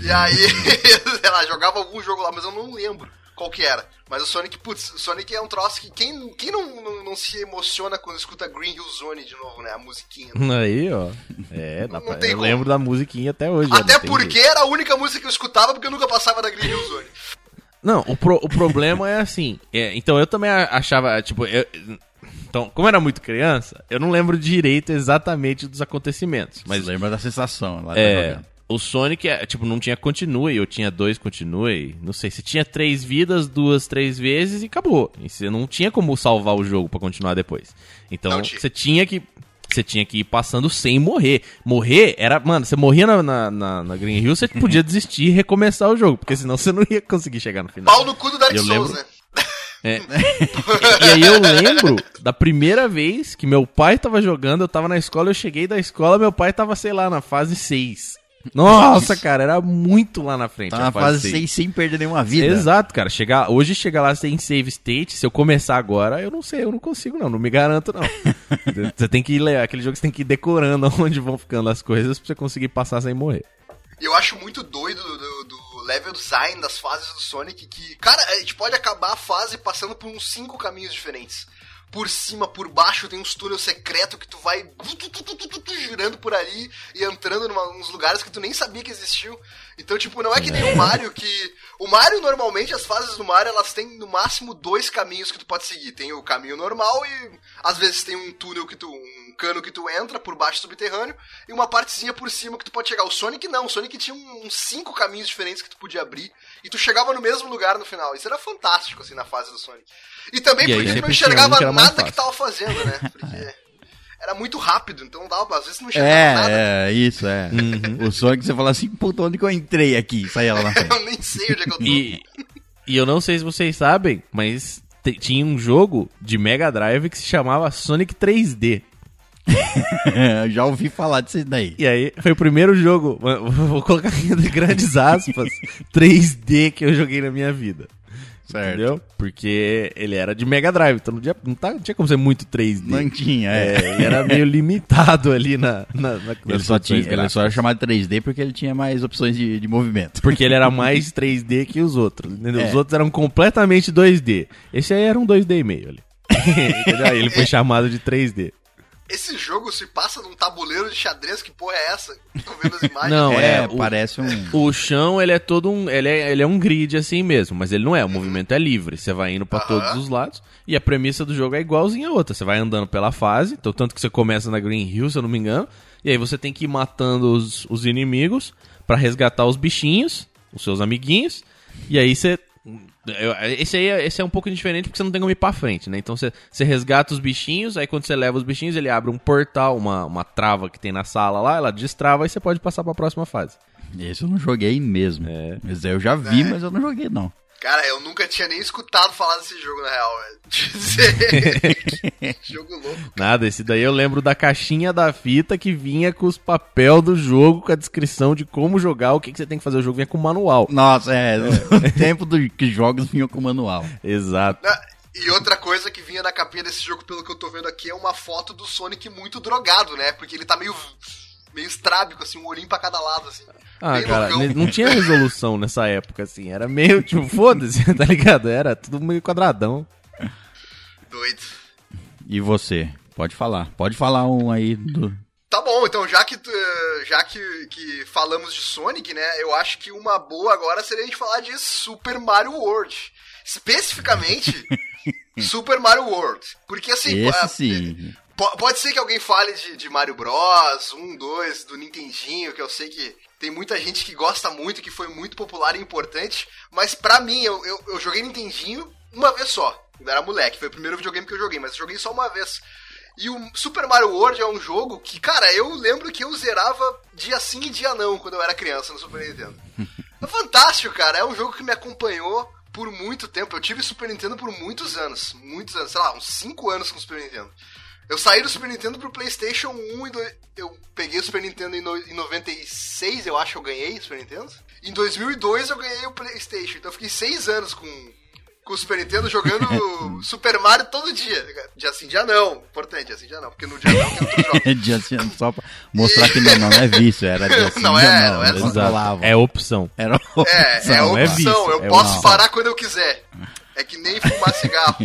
E aí, [LAUGHS] sei lá, jogava algum jogo lá, mas eu não lembro qual que era. Mas o Sonic, putz, o Sonic é um troço que quem, quem não, não, não se emociona quando escuta Green Hill Zone de novo, né? A musiquinha. Aí, ó. É, dá Não pra... tem eu como. lembro da musiquinha até hoje. Até não porque jeito. era a única música que eu escutava porque eu nunca passava da Green Hill Zone. Não, o, pro- o problema é assim. é, então eu também a- achava, tipo, eu- Então, como eu era muito criança, eu não lembro direito exatamente dos acontecimentos. Mas lembra da sensação lá tá é. O Sonic, é, tipo, não tinha continue, eu tinha dois continue. Não sei, se tinha três vidas, duas, três vezes e acabou. E você não tinha como salvar o jogo pra continuar depois. Então, tinha. você tinha que. Você tinha que ir passando sem morrer. Morrer era. Mano, você morria na, na, na- na Green Hill, você podia [LAUGHS] desistir e recomeçar o jogo. Porque senão você não ia conseguir chegar no final. Pau no cu do Dark Souls, lembro- né? [LAUGHS] É. e aí eu lembro da primeira vez que meu pai tava jogando, eu tava na escola, eu cheguei da escola, meu pai tava, sei lá, na fase 6. Nossa, cara, era muito lá na frente. Tá a na fase fase 6. 6 sem perder nenhuma vida. Exato, cara. Chegar, hoje chegar lá sem save state, se eu começar agora, eu não sei, eu não consigo não, não me garanto não. [LAUGHS] você tem que ir, le- aquele jogo você tem que ir decorando [LAUGHS] onde vão ficando as coisas pra você conseguir passar sem morrer. Eu acho muito doido do, do level design das fases do Sonic que, cara, a gente pode acabar a fase passando por uns cinco caminhos diferentes. Por cima, por baixo, tem uns túneis secretos que tu vai girando por ali e entrando em uns lugares que tu nem sabia que existiam. Então, tipo, não é que nem o Mario que. O Mario, normalmente, as fases do Mario, elas têm no máximo dois caminhos que tu pode seguir. Tem o caminho normal e às vezes tem um túnel que tu. um cano que tu entra por baixo subterrâneo e uma partezinha por cima que tu pode chegar. O Sonic não, o Sonic tinha uns cinco caminhos diferentes que tu podia abrir e tu chegava no mesmo lugar no final. Isso era fantástico, assim, na fase do Sonic. E também E aí porque tu não um enxergava que nada que tava fazendo, né? [LAUGHS] Porque era muito rápido, então não dava, às vezes tu não enxergava nada. É, é, isso, é. Uhum. O Sonic, você fala assim, puta, onde que eu entrei aqui? Saía lá na [LAUGHS] frente. Eu nem sei onde é que eu tô. E, e eu não sei se vocês sabem, mas tinha um jogo de Mega Drive que se chamava Sonic 3D. Eu [LAUGHS] Já ouvi falar disso daí. E aí, foi o primeiro jogo, [LAUGHS] vou colocar entre grandes aspas, [LAUGHS] 3D que eu joguei na minha vida. Certo. Entendeu? Porque ele era de Mega Drive, então não tinha, não tá- não tinha como ser muito 3D. Não tinha, é. É, ele era meio limitado ali na, na, na Ele só, tinha, ele só era chamado de 3D porque ele tinha mais opções de, de movimento. Porque ele era mais 3D que os outros. Entendeu? É. Os outros eram completamente 2D. Esse aí era um 2D e meio ali. ele foi chamado de 3D. Esse jogo se passa num tabuleiro de xadrez, que porra é essa? Tô vendo as [LAUGHS] imagens. Não, é, é, o- parece um... O chão, ele é todo um. Ele é, ele é um grid assim mesmo, mas ele não é. O movimento é livre. Você vai indo pra Aham. todos os lados. E a premissa do jogo é igualzinha a outra. Você vai andando pela fase. Então, tanto que você começa na Green Hill, se eu não me engano. E aí você tem que ir matando os, os inimigos pra resgatar os bichinhos, os seus amiguinhos. E aí você. Eu- Esse aí é, esse é um pouco diferente porque você não tem como ir pra frente, né? Então você, você resgata os bichinhos, aí quando você leva os bichinhos, ele abre um portal, uma, uma trava que tem na sala lá, ela destrava e você pode passar pra próxima fase. Esse eu não joguei mesmo. É. Esse aí eu já vi, É. mas eu não joguei, não. Cara, eu nunca tinha nem escutado falar desse jogo, na real, velho. [LAUGHS] Dizer. [LAUGHS] jogo louco. Nada, esse daí eu lembro da caixinha da fita que vinha com os papel do jogo, com a descrição de como jogar, o que, que você tem que fazer. O jogo vinha com manual. Nossa, é, no [LAUGHS] tempo do, que jogos vinham com manual. Exato. Ah, E outra coisa que vinha na capinha desse jogo, pelo que eu tô vendo aqui, é uma foto do Sonic muito drogado, né? Porque ele tá meio. Meio estrábico, assim, um olhinho pra cada lado, assim. Ah, cara, loucão. não tinha resolução nessa época, assim. Era meio, tipo, [LAUGHS] foda-se, [LAUGHS] tá ligado? Era tudo meio quadradão. Doido. E você? Pode falar. Pode falar um aí do... Tá bom, então já que tu- já que, que falamos de Sonic, né? Eu acho que uma boa agora seria a gente falar de Super Mario World. Especificamente [LAUGHS] Super Mario World. Porque assim, Esse ah, sim. Po- pode ser que alguém fale de, de Mario Bros, 1, 2, do Nintendinho, que eu sei que tem muita gente que gosta muito, que foi muito popular e importante, mas pra mim, eu, eu, eu joguei Nintendinho uma vez só. Quando era moleque, foi o primeiro videogame que eu joguei, mas eu joguei só uma vez. E o Super Mario World é um jogo que, cara, eu lembro que eu zerava dia sim e dia não quando eu era criança no Super Nintendo. [LAUGHS] É fantástico, cara. É um jogo que me acompanhou por muito tempo. Eu tive Super Nintendo por muitos anos. Muitos anos, sei lá, uns 5 anos com o Super Nintendo. Eu saí do Super Nintendo pro PlayStation 1 e do... eu peguei o Super Nintendo em, no... em 96, eu acho que eu ganhei o Super Nintendo. Em 2002 eu ganhei o PlayStation. Então eu fiquei 6 anos com com o Super Nintendo jogando [LAUGHS] Super Mario todo dia. Dia sim, dia não. Importante, dia sim, dia não. Porque no dia não tem outros jogos. [LAUGHS] Dia assim, só pra mostrar que não, não é vício, era dia sim, [LAUGHS] Não dia é, não. não é falavam. É opção. Era É, é opção, é opção. vício, eu é posso opção. parar quando eu quiser. É que nem fumar cigarro.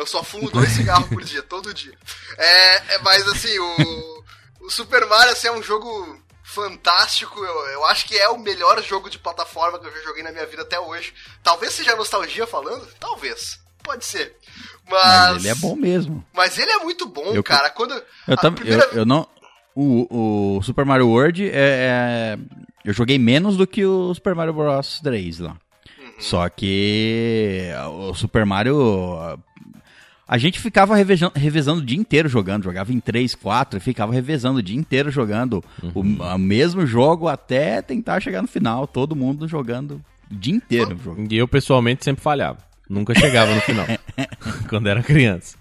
Eu só fumo dois cigarros por dia, todo dia. É, é mas assim, o, o Super Mario assim, é um jogo fantástico. Eu, eu acho que é o melhor jogo de plataforma que eu já joguei na minha vida até hoje. Talvez seja nostalgia falando? Talvez. Pode ser. Mas, Mas, ele é bom mesmo. Mas ele é muito bom, Eu- cara. Quando. Eu, tam, primeira- eu, eu não. O, o Super Mario World é, é- Eu joguei menos do que o Super Mario Bros 3 lá. Uhum. Só que o Super Mario. A gente ficava revezando, revezando o dia inteiro jogando, jogava em 3, 4 e ficava revezando o dia inteiro jogando o, o mesmo jogo até tentar chegar no final. Todo mundo jogando o dia inteiro. Jogando. E eu, pessoalmente, sempre falhava. Nunca chegava no final. [LAUGHS] quando era criança.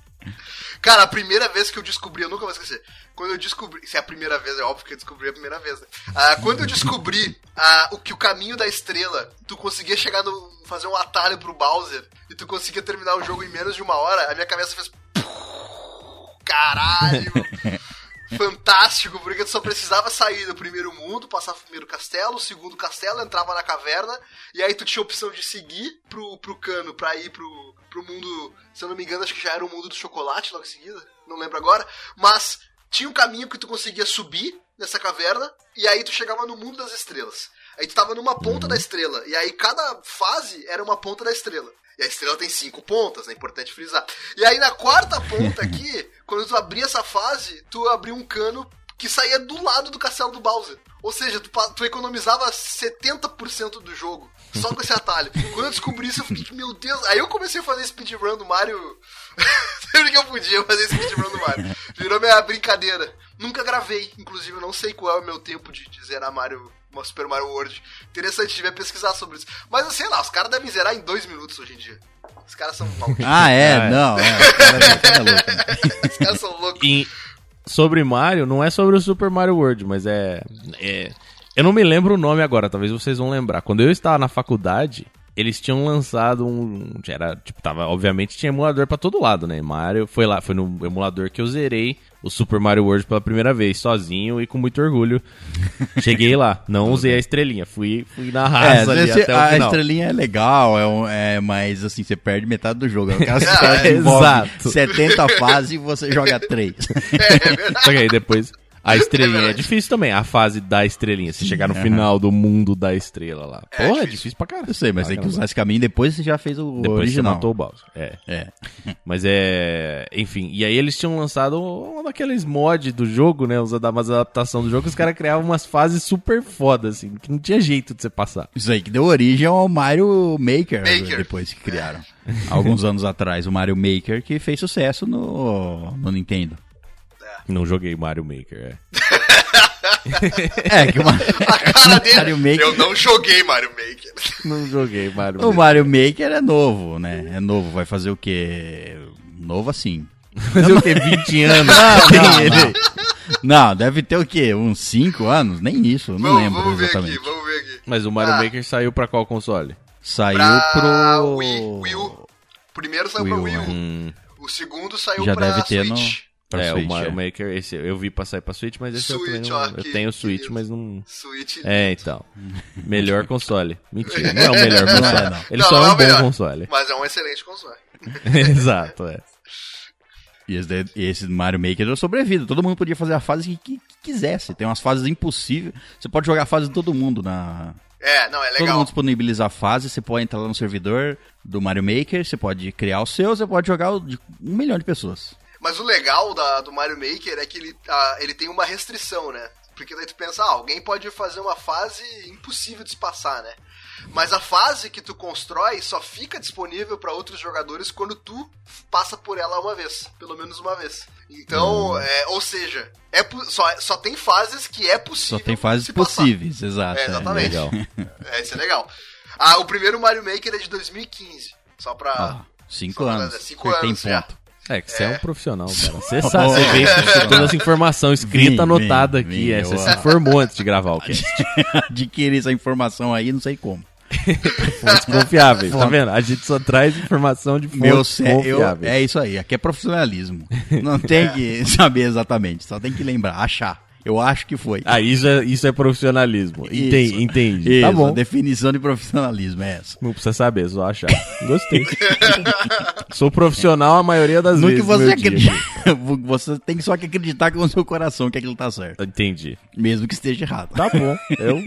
Cara, a primeira vez que eu descobri, eu nunca vou esquecer. Quando eu descobri. Se é a primeira vez, é óbvio que eu descobri a primeira vez, né? Ah, quando eu descobri ah, o que o caminho da estrela, tu conseguia chegar no. fazer um atalho pro Bowser e tu conseguia terminar o jogo em menos de uma hora, a minha cabeça fez. Caralho! [LAUGHS] Fantástico, porque tu só precisava sair do primeiro mundo, passar pro primeiro castelo, o segundo castelo, entrava na caverna, e aí tu tinha a opção de seguir pro, pro cano pra ir pro, pro mundo. Se eu não me engano, acho que já era o mundo do chocolate logo em seguida, não lembro agora. Mas tinha um caminho que tu conseguia subir nessa caverna, e aí tu chegava no mundo das estrelas. Aí tu tava numa ponta da estrela, e aí cada fase era uma ponta da estrela. E a estrela tem cinco pontas, é importante frisar. E aí na quarta ponta [LAUGHS] aqui, quando tu abria essa fase, tu abria um cano que saía do lado do castelo do Bowser. Ou seja, tu, tu economizava 70% do jogo só com esse atalho. [LAUGHS] Quando eu descobri isso, eu fiquei, meu Deus. Aí eu comecei a fazer speedrun do Mario. [LAUGHS] Sempre que eu podia fazer speedrun do Mario. Virou minha brincadeira. Nunca gravei, inclusive, eu não sei qual é o meu tempo de, de zerar Mario. uma Super Mario World. Interessante, devia pesquisar sobre isso. Mas eu sei lá, os caras devem zerar em dois minutos hoje em dia. Os caras são malucos. Ah, é? Ah, é. Não, é. Os caras são [LAUGHS] loucos. Sobre Mario, não é sobre o Super Mario World, mas é, é. Eu não me lembro o nome agora, talvez vocês vão lembrar. Quando eu estava na faculdade, eles tinham lançado um. Era, tipo, tava. Obviamente tinha emulador pra todo lado, né? Mario foi lá, foi no emulador que eu zerei o Super Mario World pela primeira vez, sozinho e com muito orgulho. [LAUGHS] Cheguei lá, não usei a estrelinha, fui, fui na É, rasa ali você- até o a final. estrelinha é legal, é, um- é, mas assim, você perde metade do jogo. É, [LAUGHS] envolve exato. 70 fases e você joga 3. É, é verdade. Só que aí depois. A [LAUGHS] estrelinha é, verdade. difícil também, a fase da estrelinha. Se chegar no final do mundo da estrela lá. É Porra, é difícil. difícil pra caralho. Eu sei, mas Ah, tem que caramba. usar esse caminho depois você já fez o Depois original. você matou o Bowser. É. É. Mas é. Enfim, e aí eles tinham lançado um daqueles mods do jogo, né? Umas adaptação do jogo, que os caras criavam umas fases super fodas, assim, que não tinha jeito de você passar. Isso aí que deu origem ao Mario Maker, Maker. depois que criaram. Alguns anos atrás, o Mario Maker que fez sucesso no, no Nintendo. Não joguei Mario Maker, é. [LAUGHS] É, que o, Ma- A cara dele. Mario Maker- Eu não joguei Mario Maker. Não joguei Mario o Maker. Mario Maker é novo, né? É novo, vai fazer o quê? Novo assim. Fazer o quê? 20 [LAUGHS] anos? Não, Tem não, ele. não. Não, deve ter o quê? Uns 5 anos? Nem isso, eu não Vamos, lembro vamos ver exatamente. aqui, vamos ver aqui. Mas o Mario Ah. Maker saiu pra qual console? Saiu Pra pro. Wii, Wii U. O primeiro saiu Wii pra U, Wii U. Hum, O segundo saiu Já pra deve ter no- Switch. Pra é, Switch, o Mario é. Maker, esse eu vi pra sair pra Switch, mas esse eu Switch, também não. ó, eu que- tenho que Switch, lindo. mas não. Switch. É, então. Melhor console. [LAUGHS] Mentira, não é o melhor é, console. não. Ele Não, só não é é um melhor. bom console. Mas é um excelente console. [LAUGHS] [LAUGHS] Exato, é. E esse, esse Mario Maker deu sobrevida. Todo mundo podia fazer a fase que, que- que quisesse. Tem umas fases impossíveis. Você pode jogar a fase de todo mundo na. É, não, é Todo legal. mundo disponibiliza a fase. Você pode entrar lá no servidor do Mario Maker. Você pode criar o seu. Você pode jogar o de um milhão de pessoas. Mas o legal da- do Mario Maker é que ele, ah, ele tem uma restrição, né? Porque daí tu pensa, ah, alguém pode fazer uma fase impossível de se passar, né? Mas a fase que tu constrói só fica disponível para outros jogadores quando tu passa por ela uma vez, pelo menos uma vez. Então, é, ou seja, é, só, só tem fases que é possível. Só tem fases se passar. possíveis, exato. É, exatamente. Legal. [LAUGHS] É, isso é legal. Ah, o primeiro Mario Maker é de 2015. Só pra. Ah, cinco Só pra- anos. cinco Acertei anos, já. ponto. É que você é. um profissional, cara. Você [LAUGHS] sabe, você veio com toda essa informação escrita, Vim, anotada vim, aqui. vim, é, você eu- se informou antes de gravar o cast. [LAUGHS] Adquirir essa informação aí, não sei como. [LAUGHS] Fontes confiáveis, tá vendo? A gente só traz informação de fontes Meu cé- eu, confiáveis. é isso aí, aqui é profissionalismo. Não tem que saber exatamente, só tem que lembrar, achar. Eu acho que foi. Ah, isso é, isso é profissionalismo. Entendi. Isso. Isso, Tá bom. a definição de profissionalismo é essa. Não precisa saber, só achar. Gostei. [LAUGHS] Sou profissional a maioria das No que vezes. você meu dia. acredita. [LAUGHS] Você tem só que acreditar com o seu coração que aquilo tá certo. Entendi. Mesmo que esteja errado. Tá bom. Eu,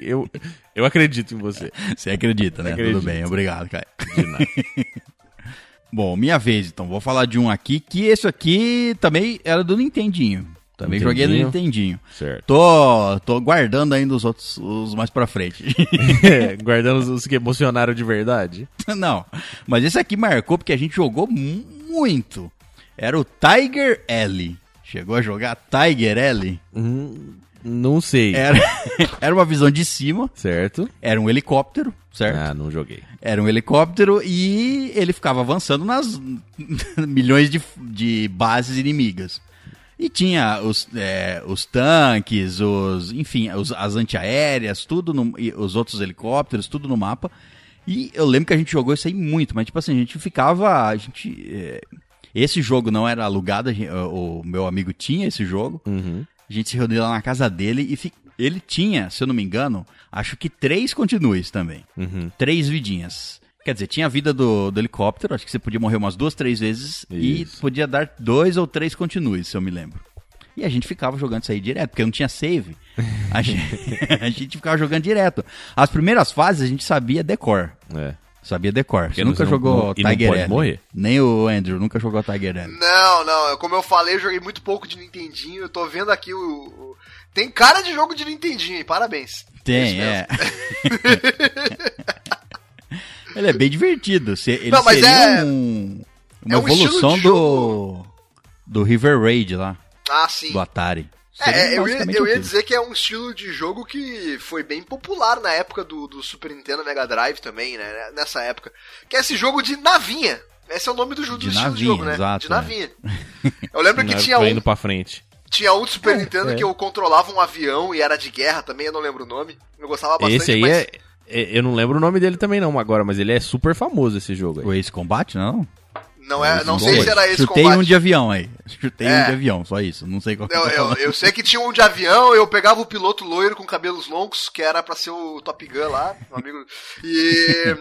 eu, eu acredito em você. Você acredita, né? Acredito. Tudo bem, obrigado, Caio. De nada. [LAUGHS] Bom, minha vez, então. Vou falar de um aqui, que esse aqui também era do Nintendinho. Também joguei no Nintendinho. Certo. Tô, tô guardando ainda os outros, os mais pra frente. [LAUGHS] [LAUGHS] Guardando os- os que emocionaram de verdade. Não, mas esse aqui marcou porque a gente jogou mu- muito. Era o Tiger L. Chegou a jogar Tiger L? Hum, não sei. Era, [LAUGHS] era uma visão de cima, Certo? era um helicóptero, certo? Ah, não joguei. Era um helicóptero e ele ficava avançando nas milhões de, de bases inimigas. E tinha os, é, os tanques, os, enfim, os- as antiaéreas, tudo no, e os outros helicópteros, tudo no mapa. E eu lembro que a gente jogou isso aí muito, mas tipo assim, a gente ficava. A gente, é, esse jogo não era alugado, gente- o meu amigo tinha esse jogo. Uhum. A gente se reuniu lá na casa dele e fi- ele tinha, se eu não me engano, acho que três continues também Uhum. três vidinhas. Quer dizer, tinha a vida do, do helicóptero, acho que você podia morrer umas duas, três vezes e Isso. podia dar dois ou três continues, se eu me lembro. E a gente ficava jogando isso aí direto, porque não tinha save. A [LAUGHS] gente, [LAUGHS] a gente ficava jogando direto. As primeiras fases a gente sabia decor. É. Sabia decor. Você Porque nunca não- jogou não- e não Tiger pode L. morrer. Nem o Andrew nunca jogou Tiger L. Não, não, como eu falei, eu joguei muito pouco de Nintendinho. Eu tô vendo aqui o. o- Tem cara de jogo de Nintendinho, hein? Parabéns. Tem, é. [LAUGHS] ele é bem divertido. Se- Ele Não, mas seria é- um- uma é um estilo evolução do, do River Raid lá, Ah, sim. do Atari. É, é, eu, ia, eu ia dizer que é um estilo de jogo que foi bem popular na época do, do Super Nintendo Mega Drive também, né? Nessa época. Que é esse jogo de navinha. Esse é o nome do, jogo, De do estilo de navinha, jogo, né? exato, de é. navinha. [LAUGHS] Eu lembro que tinha um, indo pra frente. tinha um do Super Nintendo é. que eu controlava um avião e era de guerra também, eu não lembro o nome. Eu gostava bastante, Esse aí mas... é, é- Eu não lembro o nome dele também não agora, mas ele é super famoso esse jogo aí. O Ace Combat, não? Não, é, não sei se era esse Chutei combate. um de avião aí. [LAUGHS] Chutei É. um de avião, só isso. Não sei qual que Eu, eu tô eu, eu sei que tinha um de avião, eu pegava o piloto loiro com cabelos longos, que era pra ser o Top Gun lá, um amigo. E.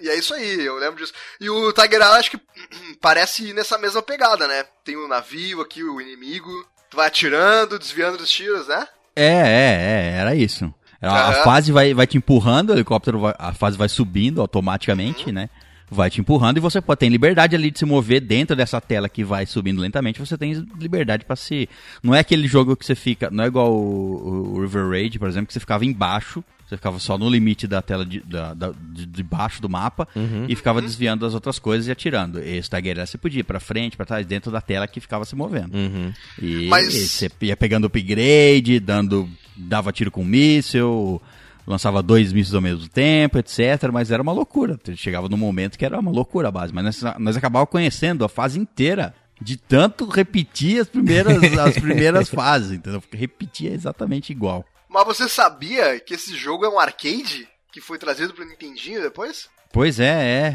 E é isso aí, eu lembro disso. E o Tiger Eye acho que [CLEARS THROAT] parece ir nessa mesma pegada, né? Tem o navio aqui, o inimigo. Tu vai atirando, desviando dos tiros, né? É, é, é, era isso. A, a fase vai, vai te empurrando, o helicóptero vai, a fase vai subindo automaticamente, Uhum. né? Vai te empurrando e você pode ter liberdade ali de se mover dentro dessa tela que vai subindo lentamente. Você tem liberdade pra se. Não é aquele jogo que você fica. Não é igual o, o River Raid, por exemplo, que você ficava embaixo. Você ficava só no limite da tela de, da, da- de, de baixo do mapa e ficava desviando das outras coisas e atirando. Esse Tiger Eye você podia ir pra frente, pra trás, dentro da tela que ficava se movendo. Uhum. E Mas- você ia pegando upgrade, dando, dava tiro com míssil, lançava dois mísseis ao mesmo tempo, etc. Mas era uma loucura. Chegava num momento que era uma loucura a base. Mas nós, nós acabávamos conhecendo a fase inteira de tanto repetir as primeiras, [LAUGHS] as primeiras fases, entendeu? Repetia exatamente igual. Mas você sabia que esse jogo é um arcade que foi trazido pro Nintendinho depois? Pois é,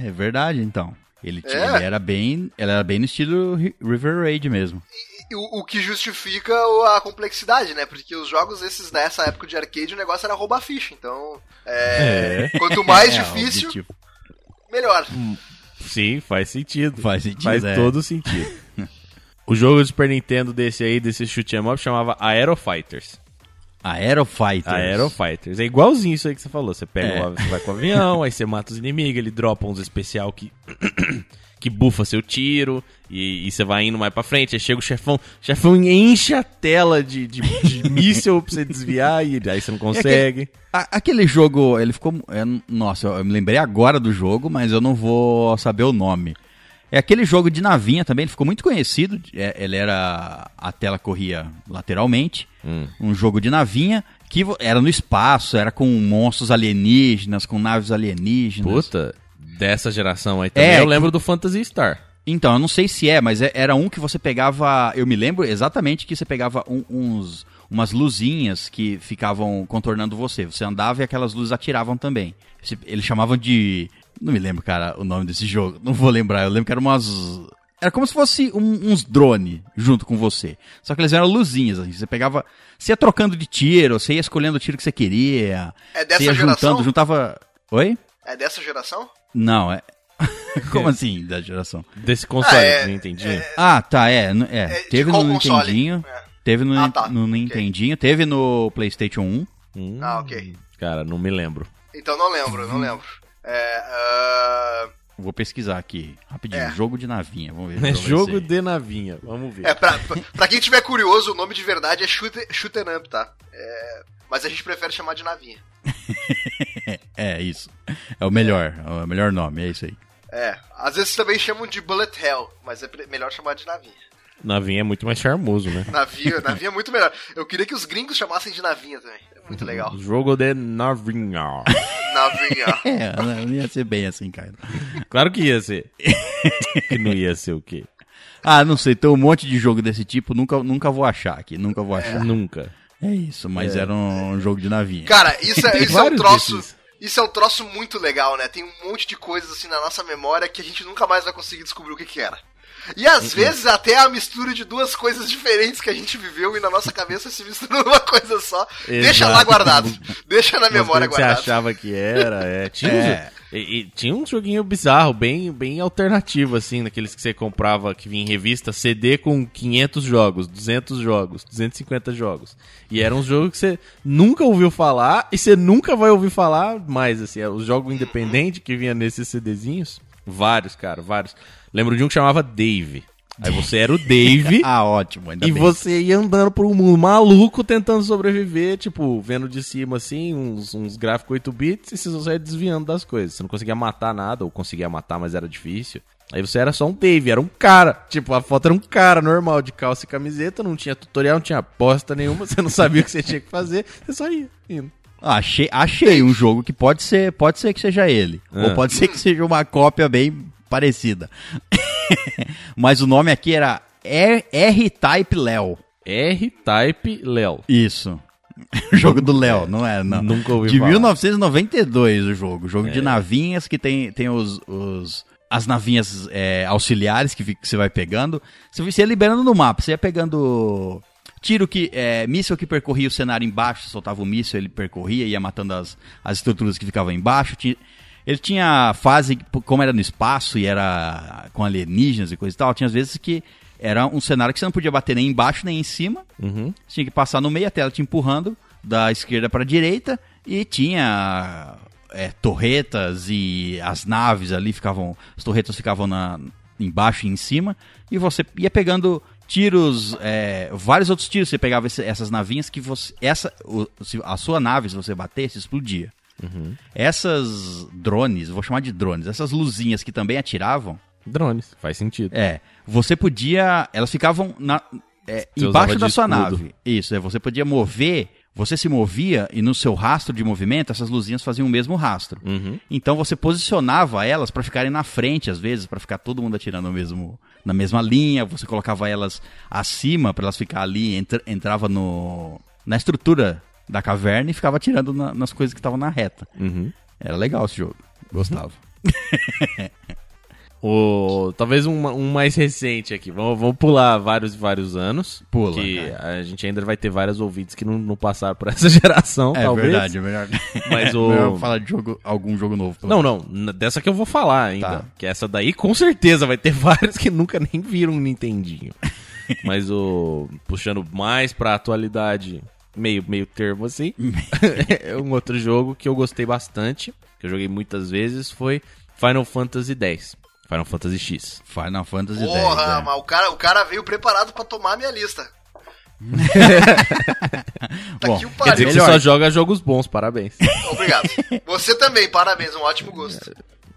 é, é verdade, então. Ele, tinha- É? ele era bem, ele era bem no estilo Ri- River Raid mesmo. E O, o que justifica a complexidade, né? Porque os jogos esses nessa época de arcade, o negócio era roubar ficha. Então, é, quanto mais [LAUGHS] É, difícil, objetivo. melhor. Sim, faz sentido. Faz sentido, Faz é. todo sentido. [LAUGHS] o jogo do Super Nintendo desse aí, desse shoot 'em up, chamava Aero Fighters. Aero Fighters. Aero Fighters. É igualzinho isso aí que você falou. Você pega, É. o- você vai com o avião, aí você mata os inimigos, ele dropa uns especial que que bufa seu tiro e, e você vai indo mais pra frente, aí chega o chefão, o chefão enche a tela de, de, de [LAUGHS] míssil pra você desviar e aí você não consegue. A- aquele jogo, ele ficou. é, nossa, eu me lembrei agora do jogo, mas eu não vou saber o nome. É aquele jogo de navinha também, ele ficou muito conhecido. é, ele era. A tela corria lateralmente. Hum. Um jogo de navinha que era no espaço, era com monstros alienígenas, com naves alienígenas. Puta, dessa geração aí também É, eu que- lembro do Phantasy Star. Então, eu não sei se é, mas é- era um que você pegava. Eu me lembro exatamente que você pegava um- uns, umas luzinhas que ficavam contornando você. Você andava e aquelas luzes atiravam também. Eles chamavam de. Não me lembro, cara, o nome desse jogo. Não vou lembrar. Eu lembro que eram umas. Era como se fosse um- uns drone junto com você. Só que eles eram luzinhas, assim. Você pegava. Você ia trocando de tiro, você ia escolhendo o tiro que você queria. É dessa você ia geração? juntando, juntava. Oi? É dessa geração? Não, é. [LAUGHS] Como assim, da geração? Desse console, Ah, é- não entendi. Ah, tá, é. é. É, de teve no console? Nintendinho. É. Teve no, Ah, tá, no ok. Nintendinho, teve no PlayStation 1. Hum, Ah, ok. Cara, não me lembro. Então não lembro, não lembro. É, ah, Vou pesquisar aqui, rapidinho. É. Jogo de navinha, vamos ver. [LAUGHS] É jogo de navinha. Vamos ver. É, pra, pra, pra quem tiver curioso, o nome de verdade é Shoot, shoot 'em Up, tá? É, mas a gente prefere chamar de navinha. [LAUGHS] [LAUGHS] É, isso. É o melhor, é o melhor nome, é isso aí. É, às vezes também chamam de Bullet Hell, mas é melhor chamar de navinha. Navinha é muito mais charmoso, né? [LAUGHS] Navinha, navinha é muito melhor. Eu queria que os gringos chamassem de navinha também. É muito legal. [LAUGHS] Jogo de navinha. Navinha. É, não ia ser bem assim, cara. Claro que ia ser. que não ia ser o quê? Ah, não sei, tem um monte de jogo desse tipo, nunca, nunca vou achar aqui, nunca vou achar. Nunca. É, isso, mas era um jogo de navinha. Cara, isso é, isso é um troço. desses. Isso é um troço muito legal, né? Tem um monte de coisas assim na nossa memória que a gente nunca mais vai conseguir descobrir o que, que era. E Uhum. às vezes até a mistura de duas coisas diferentes que a gente viveu e na nossa cabeça se mistura numa coisa só. Deixa lá Exato. guardado. Deixa na memória guardado. você achava que era, é. Tinha, É. e, e tinha um joguinho bizarro, bem, bem alternativo, assim, daqueles que você comprava, que vinha em revista, CD com 500 jogos, 200 jogos, 250 jogos. E eram uns jogos que você nunca ouviu falar e você nunca vai ouvir falar mais, assim. é, Os jogos independentes que vinha nesses CDzinhos, vários, cara, vários. Lembro de um que chamava Dave. Aí você era o Dave. [LAUGHS] Ah, ótimo, ainda E bem. você ia andando por um mundo maluco tentando sobreviver, tipo, vendo de cima assim, uns, uns gráficos 8 bits e você ia desviando das coisas. Você não conseguia matar nada, ou conseguia matar, mas era difícil. Aí você era só um Dave, era um cara. Tipo, a foto era um cara normal, de calça e camiseta, não tinha tutorial, não tinha aposta nenhuma, [LAUGHS] você não sabia o que você tinha que fazer, você só ia indo. Ah, achei, achei um jogo que pode ser, pode ser que seja ele. Ah. Ou pode ser que seja uma cópia bem parecida. [LAUGHS] Mas o nome aqui era R-Type Léo. R-Type Léo. Isso. O [LAUGHS] jogo do Léo, não é? Não. Nunca ouvi De falar. 1992 o jogo. Jogo É. de navinhas que tem, tem os, os- as navinhas é, auxiliares que você vai pegando. Você, você ia liberando no mapa. Você ia pegando tiro que. É, míssil que percorria o cenário embaixo. Soltava o míssil, ele percorria, ia matando as, as estruturas que ficavam embaixo. Tinha- ele tinha fase, como era no espaço e era com alienígenas e coisa e tal, tinha às vezes que era um cenário que você não podia bater nem embaixo nem em cima. Uhum. Você tinha que passar no meio, a tela te empurrando da esquerda para a direita e tinha é, torretas e as naves ali ficavam, as torretas ficavam na, embaixo e em cima e você ia pegando tiros, é, vários outros tiros. Você pegava esse- essas navinhas que você, essa, o- a sua nave se você batesse explodia. Essas drones, vou chamar de drones, essas luzinhas que também atiravam, Drones, faz sentido. é, você podia. Elas ficavam na, é, embaixo da sua escudo. nave. Isso, é, você podia mover. Você se movia e no seu rastro de movimento, essas luzinhas faziam o mesmo rastro. Uhum. Então você posicionava elas para ficarem na frente, às vezes, para ficar todo mundo atirando no mesmo, na mesma linha. Você colocava elas acima para elas ficar ali, entra- entrava no, na estrutura da caverna e ficava atirando na- nas coisas que estavam na reta. Uhum. Era legal esse jogo. Gostava. [LAUGHS] O, talvez um, um mais recente aqui. Vamos, vamos pular vários e vários anos. Pula, Que cara. a gente ainda vai ter vários ouvintes que não, não passaram por [LAUGHS] essa geração, É talvez. verdade, é melhor. Mas [LAUGHS] o- melhor falar de jogo, algum jogo novo. Não, não. Dessa que eu vou falar ainda. Tá. Que essa daí, com certeza, vai ter vários que nunca nem viram um Nintendinho. Mas o. Puxando mais pra atualidade, meio, meio termo assim. [LAUGHS] é [LAUGHS] um outro jogo que eu gostei bastante, que eu joguei muitas vezes, foi Final Fantasy X. Final Fantasy X. Final Fantasy X. Porra, é. mas o cara, o cara veio preparado pra tomar a minha lista. [LAUGHS] tá Bom, aqui o Quer dizer que você só joga jogos bons, parabéns. Obrigado. Você também, parabéns, um ótimo gosto.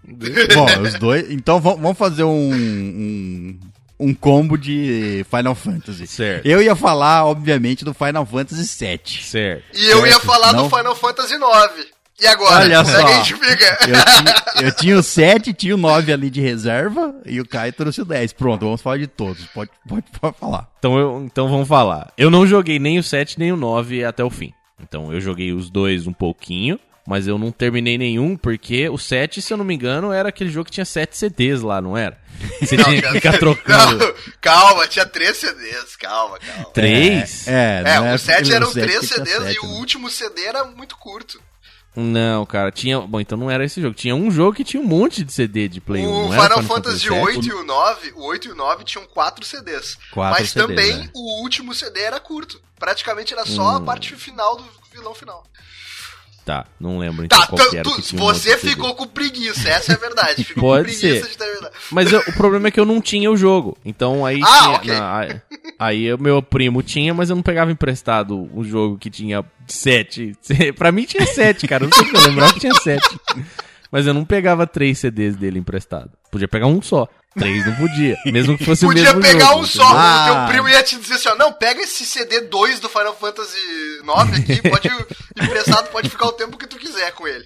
Bom, os dois. Então vamos vamos fazer um, um, um combo de Final Fantasy. Certo. Eu ia falar, obviamente, do Final Fantasy VII. Certo. E eu ia Certo, falar não? do Final Fantasy IX. E agora? Olha Como é só. que a gente fica? Eu tinha, eu tinha o 7, tinha o 9 ali de reserva e o Caio trouxe o 10. Pronto, vamos falar de todos. Pode, pode, pode falar. Então, eu, então vamos falar. Eu não joguei nem o 7 nem o 9 até o fim. Então eu joguei os dois um pouquinho, mas eu não terminei nenhum, porque o 7, se eu não me engano, era aquele jogo que tinha 7 CDs lá, não era? Você tinha que ficar trocando. Não, calma, tinha três CDs, calma, calma. Três? É, É, não é o 7 eram o sete três que tinha CDs sete, e o né? último CD era muito curto. Não, cara, tinha. Bom, então não era esse jogo. Tinha um jogo que tinha um monte de CD de Play 1. O não era Final Fantasy VII? 8 e o 9, o 8 e o 9 tinham quatro CDs. Quatro mas CDs, também né? o último CD era curto. Praticamente era só Hum. a parte final do vilão final. Tá, não lembro então Tá, qual que era tu- que tinha um você CD. ficou com preguiça, essa é a verdade. Ficou Pode com preguiça ser. de ter... Mas eu- o problema é que eu não tinha o jogo. Então aí Ah, tinha, ok. na- aí- aí o meu primo tinha, mas eu não pegava emprestado um jogo que tinha sete. [LAUGHS] pra mim tinha sete, cara. Não sei porque eu lembrava que tinha sete. Mas eu não pegava três CDs dele emprestado. Podia pegar um só. Três não podia. Mesmo que fosse o Podia mesmo pegar jogo, um só? Ah. o teu primo ia te dizer assim, ó, não, pega esse CD 2 do Final Fantasy 9 aqui, pode [LAUGHS] emprestado, pode ficar o tempo que tu quiser com ele.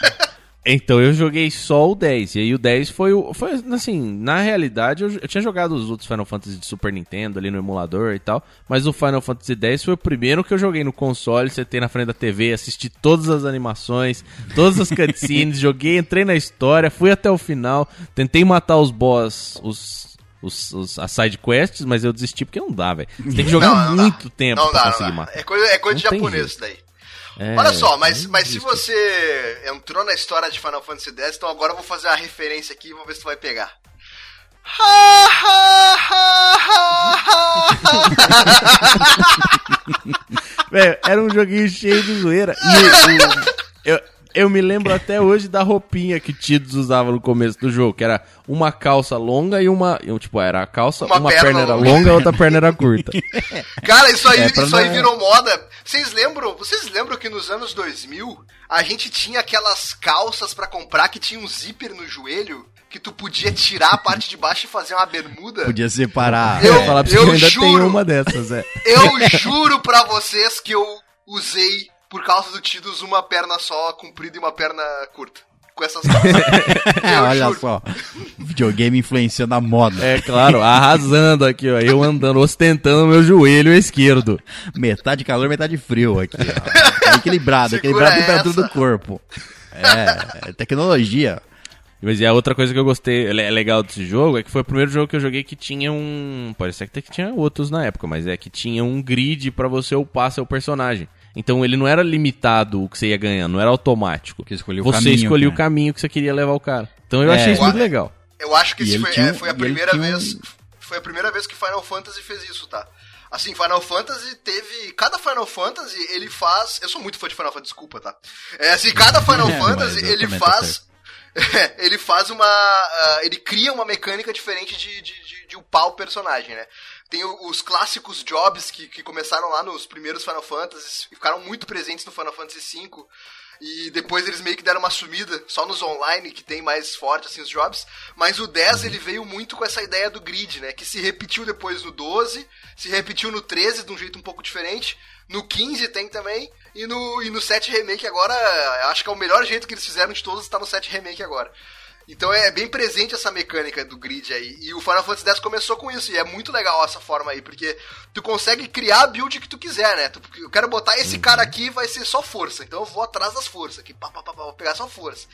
[LAUGHS] Então eu joguei só o 10. E aí o 10 foi o. Foi assim, na realidade, eu, eu tinha jogado os outros Final Fantasy de Super Nintendo ali no emulador e tal. Mas o Final Fantasy 10 foi o primeiro que eu joguei no console, sentei na frente da TV, assisti todas as animações, todas as cutscenes, [LAUGHS] joguei, entrei na história, fui até o final, tentei matar os boss, os. Os, os- as side quests, mas eu desisti porque não dá, velho. Você tem que jogar Não, não dá. muito tempo Não pra dá, conseguir dá. matar. É coisa, é coisa de japonês isso daí. É, Olha só, mas, mas se você entrou na história de Final Fantasy X, então agora eu vou fazer a referência aqui e vamos ver se tu vai pegar. [LAUGHS] Velho, era um joguinho cheio de zoeira. E o- eu, eu me lembro até hoje da roupinha que Tidus usava no começo do jogo, que era uma calça longa e uma. eu, Tipo, era a calça, Uma uma, perna perna era longa. e a outra perna era curta. [LAUGHS] Cara, isso aí, É, isso aí virou moda. Vocês lembram? Vocês lembram que nos anos 2000 a gente tinha aquelas calças pra comprar que tinha um zíper no joelho que tu podia tirar a parte de baixo e fazer uma bermuda? Podia separar. Eu- Vou falar pra eu que eu ainda juro. tenho uma dessas, é. Eu juro pra vocês que eu usei por causa do Tidus uma perna só comprida e uma perna curta. Com essas [LAUGHS] calças. É, olha juro. só. Videogame influenciando a moda. É claro, arrasando aqui, ó. Eu andando, ostentando meu joelho esquerdo. Metade calor, metade frio aqui. Ó. É equilibrado, [LAUGHS] Segura equilibrado a temperatura do corpo. É, é tecnologia. Mas e a outra coisa que eu gostei, é legal desse jogo, é que foi o primeiro jogo que eu joguei que tinha um. Pode ser que até que tinha outros na época, mas é que tinha um grid pra você upar seu personagem. Então ele não era limitado o que você ia ganhando, não era automático. Que escolheu o você caminho, escolhia o cara. caminho que você queria levar o cara. Então eu É. achei isso muito legal. Eu acho que foi, tinha é, foi a primeira tinha um- vez. Foi a primeira vez que Final Fantasy fez isso, tá? Assim, Final Fantasy teve. Cada Final Fantasy, ele faz. Eu sou muito fã de Final Fantasy, desculpa, tá? É assim, cada Final É, [LAUGHS] Fantasy, ele faz. [LAUGHS] ele faz uma. ah, ele cria uma mecânica diferente de, de, de, de upar o personagem, né? Tem os clássicos jobs que, que começaram lá nos primeiros Final Fantasies e ficaram muito presentes no Final Fantasy V. E depois eles meio que deram uma sumida só nos online, que tem mais forte assim os jobs. Mas o 10 ele veio muito com essa ideia do grid, né? Que se repetiu depois no 12, se repetiu no 13 de um jeito um pouco diferente. No 15 tem também. E no, e no 7 Remake agora, acho que é o melhor jeito que eles fizeram de todos, está no 7 Remake agora. Então é bem presente essa mecânica do grid aí. E o Final Fantasy X começou com isso. E é muito legal essa forma aí, porque tu consegue criar a build que tu quiser, né? Tu- eu quero botar esse cara aqui, vai ser só força. Então eu vou atrás das forças aqui. Pá, pá, pá, pá, vou pegar só força.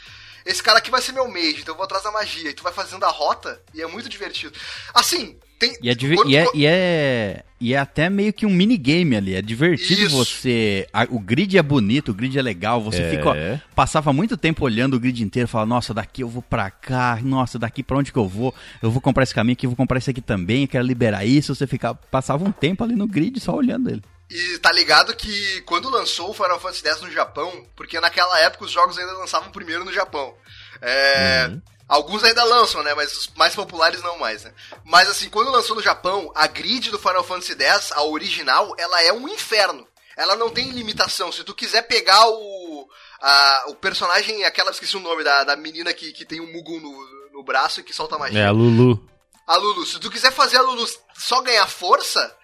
Esse cara aqui vai ser meu mage, então eu vou atrás da magia. E tu vai fazendo a rota e é muito divertido. Assim, tem. E é, quando e, é, e, é, e é até meio que um minigame ali. É divertido Isso. você. a- o grid é bonito, o grid é legal. Você É. fica. ó, passava muito tempo olhando o grid inteiro. Falava, nossa, daqui eu vou pra cá. Nossa, daqui pra onde que eu vou? Eu vou comprar esse caminho aqui, eu vou comprar esse aqui também. Eu quero liberar isso. Você ficava, passava um tempo ali no grid só olhando ele. E tá ligado que quando lançou o Final Fantasy X no Japão, porque naquela época os jogos ainda lançavam primeiro no Japão. É, Uhum. Alguns ainda lançam, né? Mas os mais populares não mais, né? Mas assim, quando lançou no Japão, a grid do Final Fantasy X, a original, ela é um inferno. Ela não tem limitação. Se tu quiser pegar o. a- o personagem, aquela, esqueci o nome, da, da menina que, que tem um Mugun no, no braço e que solta magia. É, a Lulu. A Lulu, se tu quiser fazer a Lulu só ganhar força,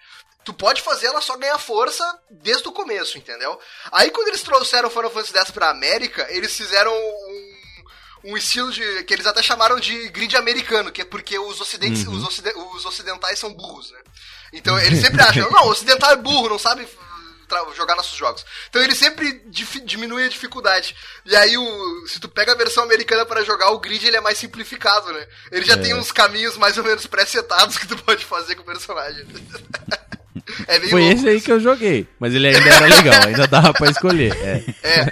tu pode fazer ela só ganhar força desde o começo, entendeu? Aí quando eles trouxeram o Final Fantasy X pra América, eles fizeram um, um estilo de. que eles até chamaram de grid americano, que é porque os, ocidentes, os, ocide- os ocidentais são burros, né? Então eles [LAUGHS] sempre acham, não, o ocidental é burro, não sabe jogar nossos jogos. Então ele sempre diminui a dificuldade. E aí, o, se tu pega a versão americana para jogar, o grid ele é mais simplificado, né? Ele já tem uns caminhos mais ou menos pré-setados que tu pode fazer com o personagem. [LAUGHS] é Foi louco. esse aí que eu joguei. Mas ele ainda era legal, ainda dava pra escolher. É.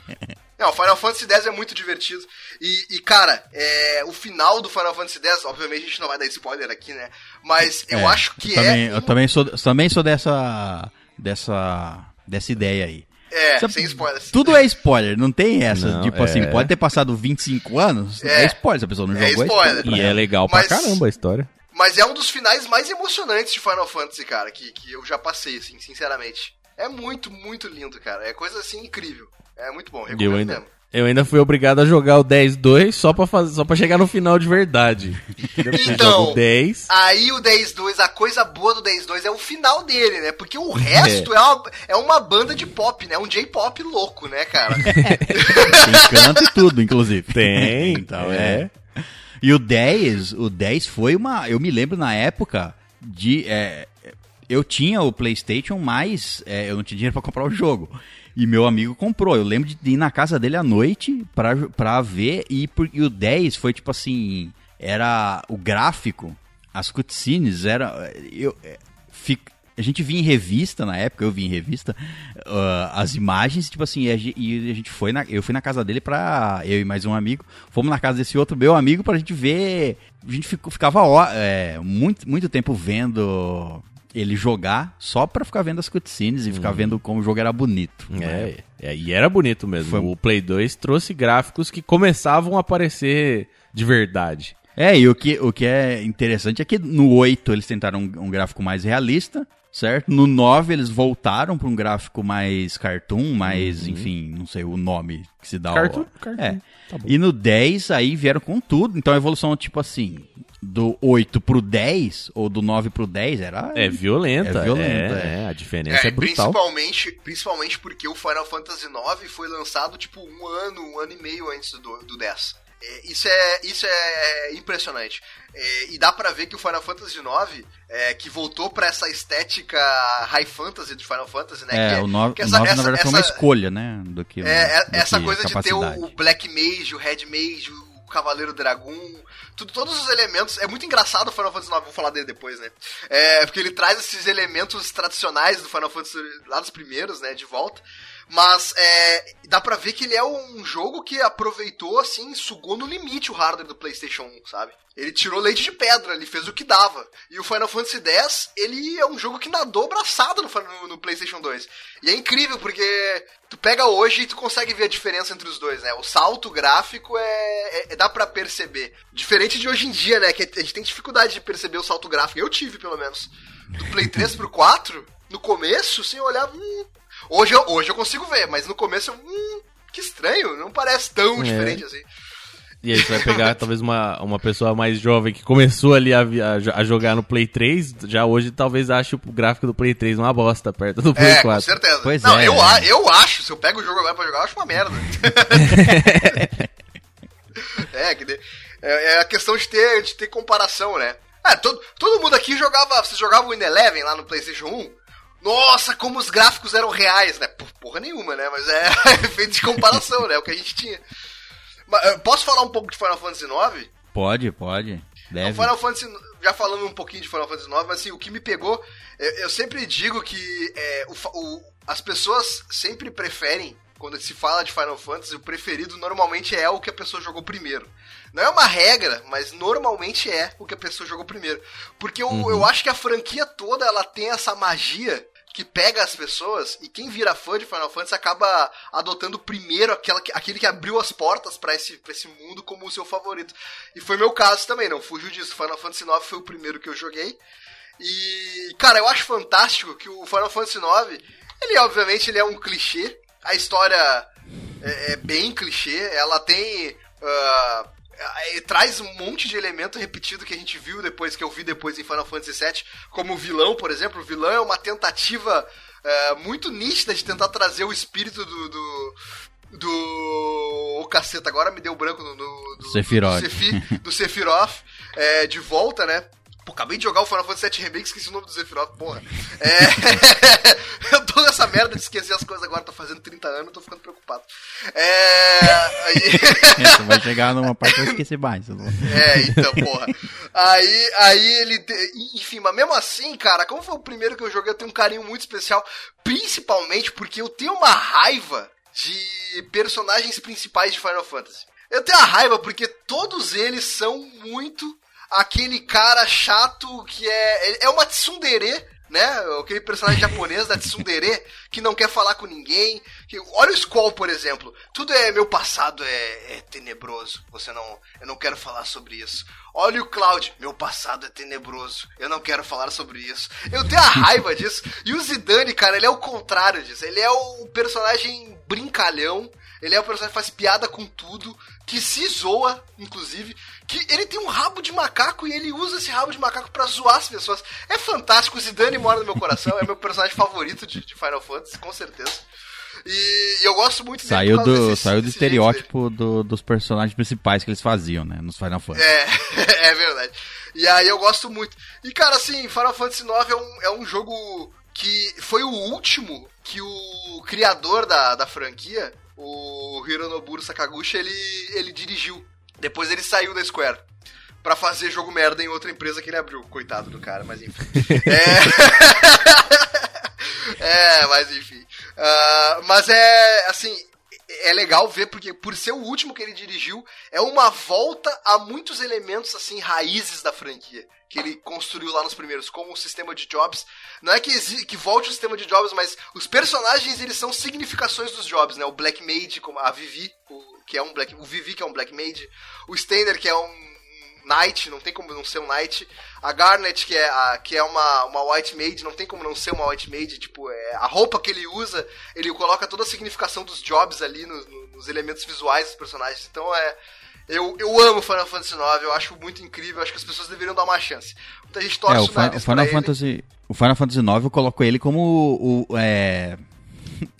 [LAUGHS] Não, Final Fantasy X é muito divertido. E, e, cara, é, o final do Final Fantasy X, obviamente a gente não vai dar spoiler aqui, né? Mas eu É, acho que eu também, é. Eu também sou, também sou dessa, dessa, dessa ideia aí. É, Sabe- sem spoilers. Tudo é spoiler, não tem essa. Não, tipo assim, é. pode ter passado 25 anos, é, É. spoiler. Se a pessoa não É jogou, spoiler. E é legal pra Mas- caramba a história. Mas é um dos finais mais emocionantes de Final Fantasy, cara, que, que eu já passei, assim, sinceramente. É muito, muito lindo, cara. É coisa assim incrível. É muito bom, recomendo eu ainda, mesmo. eu ainda fui obrigado a jogar o 10-2 só pra, fazer, só pra chegar no final de verdade. [LAUGHS] Então, jogo o 10. Aí o 10-2, a coisa boa do 10-2 é o final dele, né? Porque o [LAUGHS] resto é, uma, é uma banda de pop, né? Um J-pop louco, né, cara? [LAUGHS] Tem canto e tudo, inclusive. Tem, então é. é. E o 10, o 10 foi uma. Eu me lembro na época de. é, eu tinha o PlayStation, mas é, eu não tinha dinheiro pra comprar o jogo. E meu amigo comprou. Eu lembro de ir na casa dele à noite pra, ver. E, por- e o 10 foi tipo assim. Era o gráfico, as cutscenes, era. Eu, é, a gente via em revista na época, eu vi em revista, ah, as imagens, tipo assim, e a, e a gente foi na, eu fui na casa dele pra, eu e mais um amigo, fomos na casa desse outro meu amigo pra gente ver, a gente ficava é, muito, muito tempo vendo ele jogar, só pra ficar vendo as cutscenes e ficar vendo como o jogo era bonito. né? É, é, e era bonito mesmo. Foi- O Play 2 trouxe gráficos que começavam a aparecer de verdade. É, e o que, o que é interessante é que no 8 eles tentaram um, um gráfico mais realista, certo? No 9 eles voltaram para um gráfico mais cartoon, mais, enfim, não sei o nome que se dá. Cartoon, cartoon. É. Tá bom. E no 10 aí vieram com tudo. Então a evolução, tipo assim, do 8 pro 10, ou do 9 pro 10, era. É violenta. É violenta, é, a diferença é, É, brutal. principalmente, principalmente porque o Final Fantasy IX foi lançado, tipo, um ano, um ano e meio antes do, do 10. É, isso, é, isso é impressionante. É, e dá pra ver que o Final Fantasy IX, é, que voltou pra essa estética high fantasy de Final Fantasy, né? É, que o 9, que o essa- 9 na essa- verdade foi uma essa- escolha, né? Do que, É, é- do essa que coisa de ter capacidade. o, o Black Mage, o Red Mage, o Cavaleiro Dragon, tudo, todos os elementos. É muito engraçado o Final Fantasy IX, vou falar dele depois, né? É, porque ele traz esses elementos tradicionais do Final Fantasy lá dos primeiros, né? De volta. Mas é, dá pra ver que ele é um jogo que aproveitou, assim, sugou no limite o hardware do PlayStation 1, sabe? Ele tirou leite de pedra, ele fez o que dava. E o Final Fantasy X, ele é um jogo que nadou braçado no, no, PlayStation 2. E é incrível, porque tu pega hoje e tu consegue ver a diferença entre os dois, né? O salto gráfico é, é- é- dá pra perceber. Diferente de hoje em dia, né? Que a gente tem dificuldade de perceber o salto gráfico. Eu tive, pelo menos. Do Play 3 pro 4, no começo, sem olhar. Hum, hoje, eu, hoje eu consigo ver, mas no começo eu. Hum, que estranho, não parece tão É. diferente assim. E aí você vai pegar [LAUGHS] talvez uma, uma pessoa mais jovem que começou ali a, a a jogar no Play 3, já hoje talvez ache o gráfico do Play 3 uma bosta perto do Play É, 4. com certeza. Pois não, é, eu, é. a- eu acho, se eu pego o jogo agora pra jogar, eu acho uma merda. [LAUGHS] é, que de- é, é a questão de ter, de ter comparação, né? É, todo, todo mundo aqui jogava. Vocês jogavam o Win Eleven lá no PlayStation 1? Nossa, como os gráficos eram reais, né? Por- Porra nenhuma, né? Mas é [LAUGHS] efeito de comparação, né? O que a gente tinha. Mas, eh, posso falar um pouco de Final Fantasy IX? Pode, pode. O Deve. Final Fantasy, já falando um pouquinho de Final Fantasy IX, mas assim, o que me pegou, eu, eu sempre digo que é, o o- as pessoas sempre preferem, quando se fala de Final Fantasy, o preferido normalmente é o que a pessoa jogou primeiro. Não é uma regra, mas normalmente é o que a pessoa jogou primeiro. Porque eu, eu acho que a franquia toda ela tem essa magia que pega as pessoas e quem vira fã de Final Fantasy acaba adotando primeiro aquela, que- aquele que abriu as portas pra esse, esse mundo como o seu favorito. E foi meu caso também, não fugiu disso. Final Fantasy IX foi o primeiro que eu joguei. E, cara, eu acho fantástico que o Final Fantasy IX, ele obviamente ele é um clichê. A história é, é bem clichê. Ela tem. é, traz um monte de elemento repetido que a gente viu depois, que eu vi depois em Final Fantasy VII, como o vilão, por exemplo. O vilão é uma tentativa é, muito nítida de tentar trazer o espírito do. do do. O caceta, agora me deu branco no. no do, Sephiroth. Do, Sephi- do Sephiroth é, de volta, né? Pô, acabei de jogar o Final Fantasy VII Remake, esqueci o nome do Sephiroth, porra. É... [LAUGHS] eu tô nessa merda de esquecer as coisas agora, tô fazendo 30 anos, tô ficando preocupado. É... Aí... [LAUGHS] Você vai chegar numa parte que vai esquecer mais. eu É, então, porra. Aí, aí ele. Enfim, mas mesmo assim, cara, como foi o primeiro que eu joguei, eu tenho um carinho muito especial. Principalmente porque eu tenho uma raiva de personagens principais de Final Fantasy. Eu tenho a raiva porque todos eles são muito aquele cara chato que é. É uma tsundere né? Aquele personagem japonês da Tsundere que não quer falar com ninguém. Que, olha o Squall, por exemplo. Tudo é meu passado é, é, tenebroso. Você não, eu não quero falar sobre isso. Olha o Cloud, meu passado é tenebroso. Eu não quero falar sobre isso. Eu tenho a [LAUGHS] raiva disso. E o Zidane, cara, ele é o contrário disso. Ele é o personagem brincalhão. Ele é o personagem que faz piada com tudo, que se zoa, inclusive, que ele tem um rabo de macaco e ele usa esse rabo de macaco para zoar as pessoas. É fantástico, o Zidane mora no meu coração, é meu personagem favorito de, de Final Fantasy, com certeza. E, eu gosto muito dele saiu do desse, Saiu do estereótipo do, dos personagens principais que eles faziam, né? Nos Final Fantasy. É, [LAUGHS] é verdade. E aí eu gosto muito. E cara, assim, Final Fantasy IX é um, é um jogo que foi o último que o criador da, da franquia, o Hironoburo Sakaguchi, ele, ele dirigiu. Depois ele saiu da Square para fazer jogo merda em outra empresa que ele abriu. Coitado do cara, mas enfim. [LAUGHS] é... [LAUGHS] é, mas enfim. Uh, mas é, assim, é legal ver porque por ser o último que ele dirigiu, é uma volta a muitos elementos assim raízes da franquia que ele construiu lá nos primeiros, como o sistema de jobs. Não é que, que volte o sistema de jobs, mas os personagens eles são significações dos jobs, né? O Black Mage, como a Vivi, o, que é um Black, o Vivi que é um Black Mage, o Steiner que é um Knight, não tem como não ser um Knight. A Garnet, que é, a, que é uma, uma White Maid, não tem como não ser uma White Maid. Tipo, é, a roupa que ele usa, ele coloca toda a significação dos jobs ali nos, nos elementos visuais dos personagens. Então é. Eu, eu amo Final Fantasy IX, eu acho muito incrível, acho que as pessoas deveriam dar uma chance. Muita gente torce é, o, o, o Final Fantasy. O Final Fantasy IX eu coloco ele como o. É...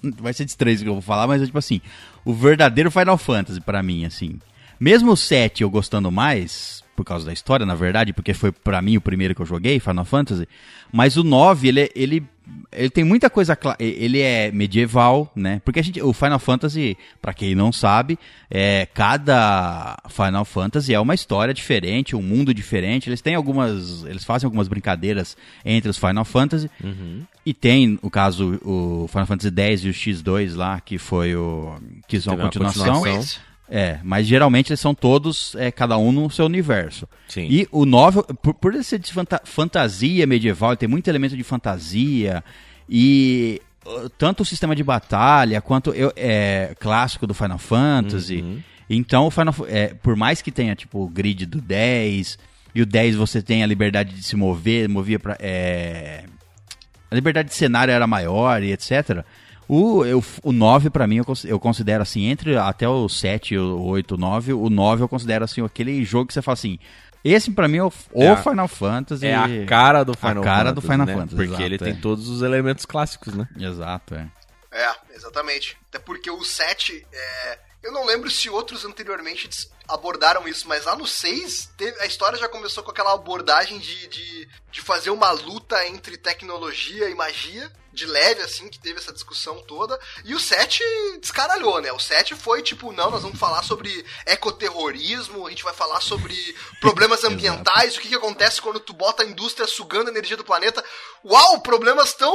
[LAUGHS] Vai ser estranho que eu vou falar, mas é tipo assim, o verdadeiro Final Fantasy para mim, assim. Mesmo o 7 eu gostando mais, por causa da história, na verdade, porque foi para mim o primeiro que eu joguei, Final Fantasy. Mas o 9, ele, ele, ele tem muita coisa. Ele é medieval, né? Porque a gente, o Final Fantasy, para quem não sabe, é, cada Final Fantasy é uma história diferente, um mundo diferente. Eles têm algumas. Eles fazem algumas brincadeiras entre os Final Fantasy. Uhum. E tem, no caso, o Final Fantasy X e o X2 lá, que foi o. que são a continuação. continuação. É, mas geralmente eles são todos, é, cada um no seu universo. Sim. E o novel, por, por ele ser de fanta fantasia medieval, ele tem muito elemento de fantasia e tanto o sistema de batalha quanto eu, é, clássico do Final Fantasy. Uhum. Então, o Final, é, por mais que tenha tipo o grid do 10 e o 10 você tem a liberdade de se mover, movia para é, a liberdade de cenário era maior e etc. O, eu, o 9, para mim, eu, eu considero assim, entre até o 7, o 8, o 9, o 9 eu considero assim, aquele jogo que você fala assim. Esse pra mim é o, é Final Fantasy. É a cara do Final a cara Fantasy. do Final né? Fantasy. Porque exato, ele é. tem todos os elementos clássicos, né? Exato, é. É, exatamente. Até porque o 7 é. Eu não lembro se outros anteriormente abordaram isso, mas lá no 6, a história já começou com aquela abordagem de, de, de fazer uma luta entre tecnologia e magia de leve, assim, que teve essa discussão toda. E o 7 descaralhou, né? O 7 foi tipo, não, nós vamos falar sobre ecoterrorismo, a gente vai falar sobre problemas [LAUGHS] ambientais, o que, que acontece quando tu bota a indústria sugando a energia do planeta. Uau, problemas tão,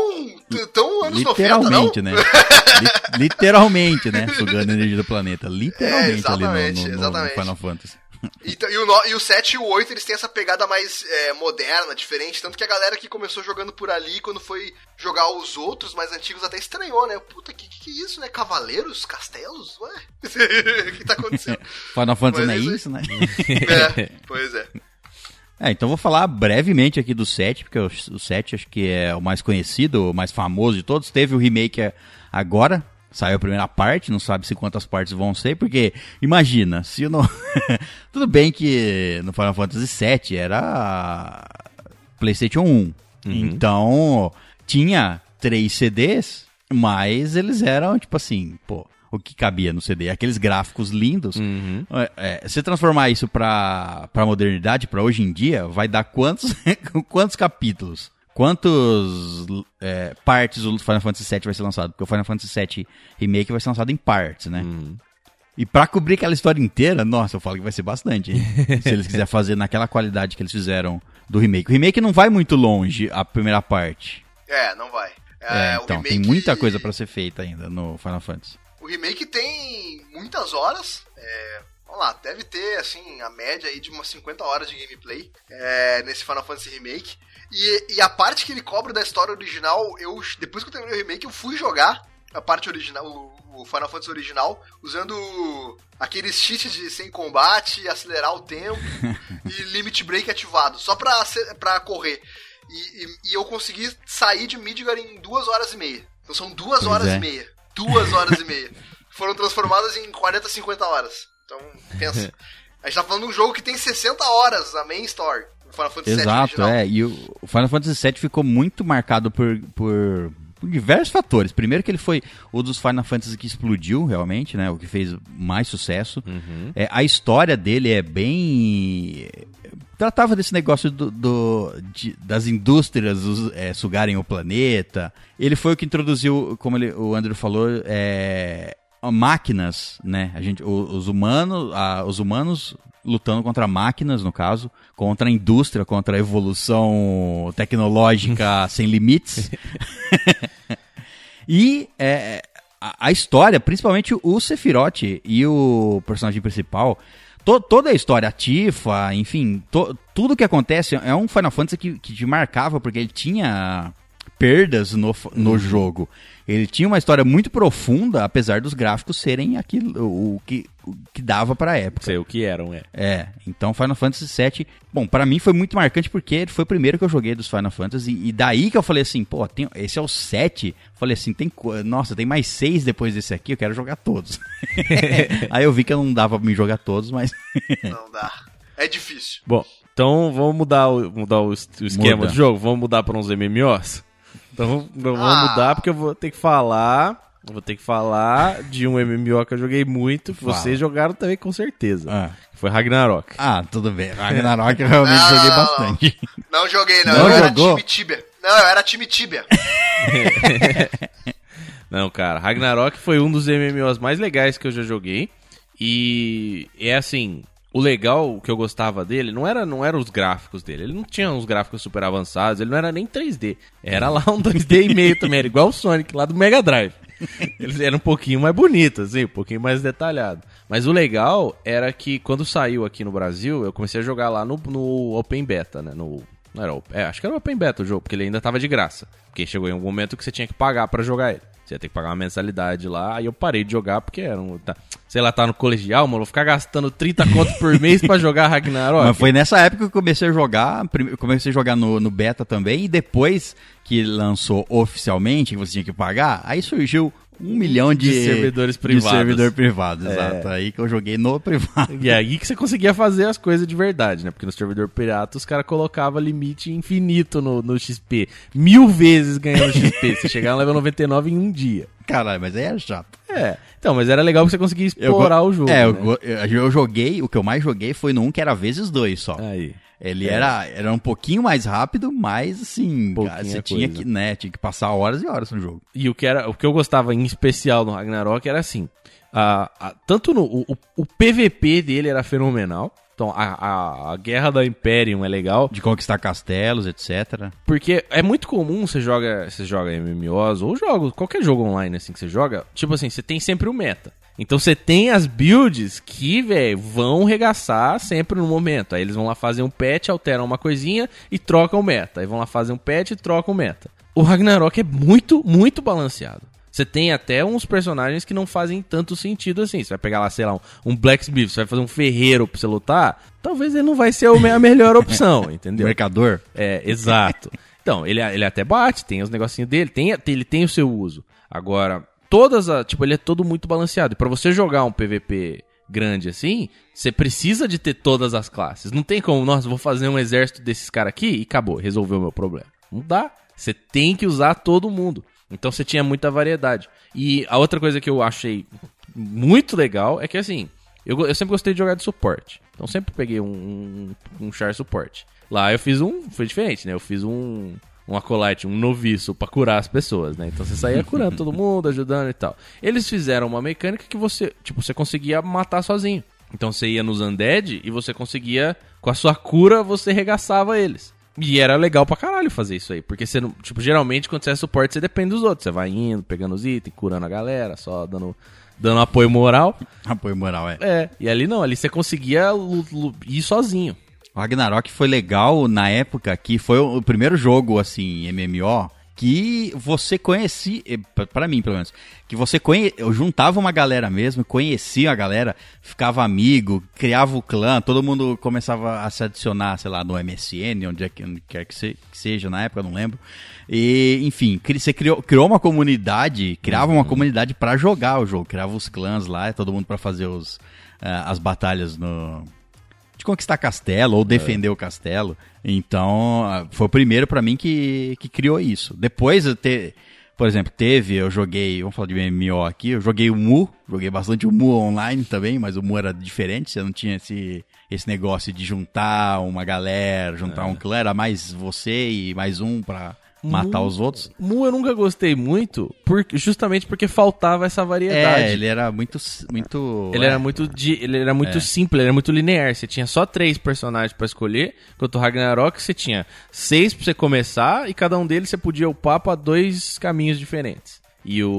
tão anos Literalmente, 90, não? né? [LAUGHS] Literalmente, né? Sugando a energia do planeta. Literalmente é, exatamente, ali no, no, no, no Final Fantasy. Então, e, o, e o 7 e o 8 eles têm essa pegada mais é, moderna, diferente. Tanto que a galera que começou jogando por ali, quando foi jogar os outros mais antigos, até estranhou, né? Puta, que que, é isso, né? Cavaleiros? Castelos? Ué? o [LAUGHS] que tá acontecendo? [LAUGHS] Final Fantasy não é isso, né? é, pois é. É, então vou falar brevemente aqui do 7, porque o, o 7 acho que é o mais conhecido, o mais famoso de todos. Teve o remake agora, Saiu a primeira parte, não sabe se quantas partes vão ser, porque imagina, se não. [LAUGHS] Tudo bem que no Final Fantasy VII era PlayStation 1. Uhum. Então tinha três CDs, mas eles eram tipo assim, pô, o que cabia no CD? Aqueles gráficos lindos. Uhum. É, é, se transformar isso pra, pra modernidade, pra hoje em dia, vai dar quantos, [LAUGHS] quantos capítulos? Quantos é, partes o Final Fantasy VII vai ser lançado? Porque o Final Fantasy VII Remake vai ser lançado em partes, né? Uhum. E pra cobrir aquela história inteira, nossa, eu falo que vai ser bastante. [LAUGHS] se eles quiserem fazer naquela qualidade que eles fizeram do remake. O remake não vai muito longe, a primeira parte. É, não vai. É, é então, remake... tem muita coisa para ser feita ainda no Final Fantasy. O remake tem muitas horas. É, vamos lá, deve ter, assim, a média aí de umas 50 horas de gameplay é, nesse Final Fantasy Remake. E, e a parte que ele cobra da história original, eu depois que eu terminei o remake, eu fui jogar a parte original, o, o Final Fantasy original, usando aqueles cheats de sem combate, acelerar o tempo [LAUGHS] e limit break ativado, só pra, pra correr. E, e, e, eu consegui sair de Midgar em duas horas e meia. Então são duas Pois horas é. e meia. Duas horas e meia. [LAUGHS] Foram transformadas em 40, 50 horas. Então, pensa. [LAUGHS] A gente tá falando de um jogo que tem 60 horas, a main story. O Final Fantasy VII Exato, original. é. E o Final Fantasy VII ficou muito marcado por, por, por diversos fatores. Primeiro que ele foi um dos Final Fantasy que explodiu, realmente, né? O que fez mais sucesso. Uhum. É, a história dele é bem... Tratava desse negócio do, do- de- das indústrias é, sugarem o planeta. Ele foi o que introduziu, como ele- o Andrew falou, é, máquinas, né? A gente, os humanos, os humanos lutando contra máquinas, no caso, contra a indústria, contra a evolução tecnológica [LAUGHS] sem limites. [LAUGHS] e é, a, a história, principalmente o Sephiroth e o personagem principal, to- toda a história, a Tifa, enfim, to- tudo que acontece é um Final Fantasy que, que te marcava, porque ele tinha perdas no, no jogo. Ele tinha uma história muito profunda, apesar dos gráficos serem aquilo o, que, o que dava pra época. Sei o que eram, é. É, então Final Fantasy VII, bom, pra mim foi muito marcante porque ele foi o primeiro que eu joguei dos Final Fantasy e daí que eu falei assim, pô, tem- esse é o 7, falei assim, tem, nossa, tem mais seis depois desse aqui, eu quero jogar todos. [LAUGHS] Aí eu vi que eu não dava pra me jogar todos, mas [LAUGHS] Não dá. É difícil. Bom, então vamos mudar o, mudar o esquema Muda. do jogo? Vamos mudar para uns MMOs? Então vamos Ah. mudar porque eu vou ter que falar. eu Vou ter que falar de um MMO que eu joguei muito, que Fala. vocês jogaram também com certeza. ah, foi Ragnarok. ah, tudo bem. Ragnarok eu realmente Não, joguei não, não. bastante. Não joguei, não. Não eu jogou? era time Tibia. Não, eu era time Tibia. [LAUGHS] Não, cara, Ragnarok foi um dos MMOs mais legais que eu já joguei. E é assim, o legal o que eu gostava dele não era não era os gráficos dele. Ele não tinha uns gráficos super avançados, ele não era nem 3D. Era lá um 2D e meio também, era igual o Sonic lá do Mega Drive. Eles eram um pouquinho mais bonitos, assim, um pouquinho mais detalhado. Mas o legal era que quando saiu aqui no Brasil, eu comecei a jogar lá no, no Open Beta, né? No, não era, é, acho que era Open Beta o jogo, porque ele ainda tava de graça. Porque chegou em um momento que você tinha que pagar pra jogar ele. Você ia ter que pagar uma mensalidade lá, aí eu parei de jogar porque era um. Tá, sei lá, tá no colegial, mano, vou ficar gastando 30 conto por [LAUGHS] mês pra jogar Ragnarok. Mas foi nessa época que eu comecei a jogar, comecei a jogar no, no beta também, e depois que lançou oficialmente, que você tinha que pagar, aí surgiu um milhão de, De servidores privados. De servidor privado, É. exato. Aí que eu joguei no privado. E aí que você conseguia fazer as coisas de verdade, né? Porque no servidor pirata os caras colocavam limite infinito no, no XP. Mil vezes ganhando XP. [LAUGHS] você chegava no level 99 em um dia. Caralho, mas aí era chato. É. Então, mas era legal que você conseguia Eu explorar o jogo. É, eu, né? eu, eu joguei, o que eu mais joguei foi no um que era vezes dois só. Aí. Ele É. era, era um pouquinho mais rápido, mas assim, cara, você tinha coisa. que, né, tinha que passar horas e horas no jogo. E o que, era, o que eu gostava em especial no Ragnarok era assim: a, a- tanto no o, o- o PVP dele era fenomenal. Então, a, a, a guerra da Imperium é legal. De conquistar castelos, etc. Porque é muito comum você joga, você joga MMOs ou jogos, qualquer jogo online assim que você joga, tipo assim, você tem sempre o meta. Então você tem as builds que, velho, vão regaçar sempre no momento. Aí eles vão lá fazer um patch, alteram uma coisinha e trocam o meta. Aí vão lá fazer um patch e trocam o meta. O Ragnarok é muito, muito balanceado. Você tem até uns personagens que não fazem tanto sentido assim. Você vai pegar lá, sei lá, um, um Blacksmith, você vai fazer um ferreiro pra você lutar. Talvez ele não vai ser a melhor opção, [LAUGHS] entendeu? Mercador. É, exato. Então, ele, ele até bate, tem os negocinhos dele, tem, ele tem o seu uso. Agora, todas as. Tipo, ele é todo muito balanceado. E pra você jogar um PVP grande assim, você precisa de ter todas as classes. Não tem como, nossa, vou fazer um exército desses caras aqui e acabou, resolveu o meu problema. Não dá. Você tem que usar todo mundo. Então você tinha muita variedade. E a outra coisa que eu achei muito legal é que assim, eu, eu sempre gostei de jogar de suporte. Então sempre peguei um, um, um char suporte. Lá eu fiz um. Foi diferente, né? Eu fiz um. Um acolyte, um noviço pra curar as pessoas, né? Então você saía [LAUGHS] curando todo mundo, ajudando e tal. Eles fizeram uma mecânica que você, tipo, você conseguia matar sozinho. Então você ia nos undead e você conseguia, com a sua cura, você regaçava eles. E era legal pra caralho fazer isso aí. Porque você não. Tipo, geralmente quando você é suporte, você depende dos outros. Você vai indo, pegando os itens, curando a galera, só dando dando apoio moral. Apoio moral, é. É, e ali não, ali você conseguia ir sozinho. O Ragnarok foi legal na época que foi o primeiro jogo, assim, MMO, que você conhecia, eh, pra- pra mim pelo menos, que você conhe... eu juntava uma galera mesmo, conhecia a galera, ficava amigo, criava o clã, todo mundo começava a se adicionar, sei lá, no MSN, onde é que onde quer que, se- que seja na época, não lembro. E, enfim, você criou, criou uma comunidade, criava uma comunidade pra jogar o jogo, criava os clãs lá, todo mundo pra fazer os, ah, as batalhas no, conquistar castelo ou defender o castelo. Então, ah, foi o primeiro pra mim que, que criou isso. Depois, eu te, por exemplo, teve, eu joguei, vamos falar de MMO aqui, eu joguei o Mu, joguei bastante o Mu online também, mas o Mu era diferente, você não tinha esse, esse negócio de juntar uma galera, juntar um clã, era mais você e mais um pra matar Mu- os outros. Mu eu nunca gostei muito, por- justamente porque faltava essa variedade. É, ele era muito. muito Ele é, era muito, di- ele era muito simples, ele era muito linear. Você tinha só três personagens pra escolher, enquanto o Ragnarok você tinha seis pra você começar e cada um deles você podia upar pra dois caminhos diferentes. E o,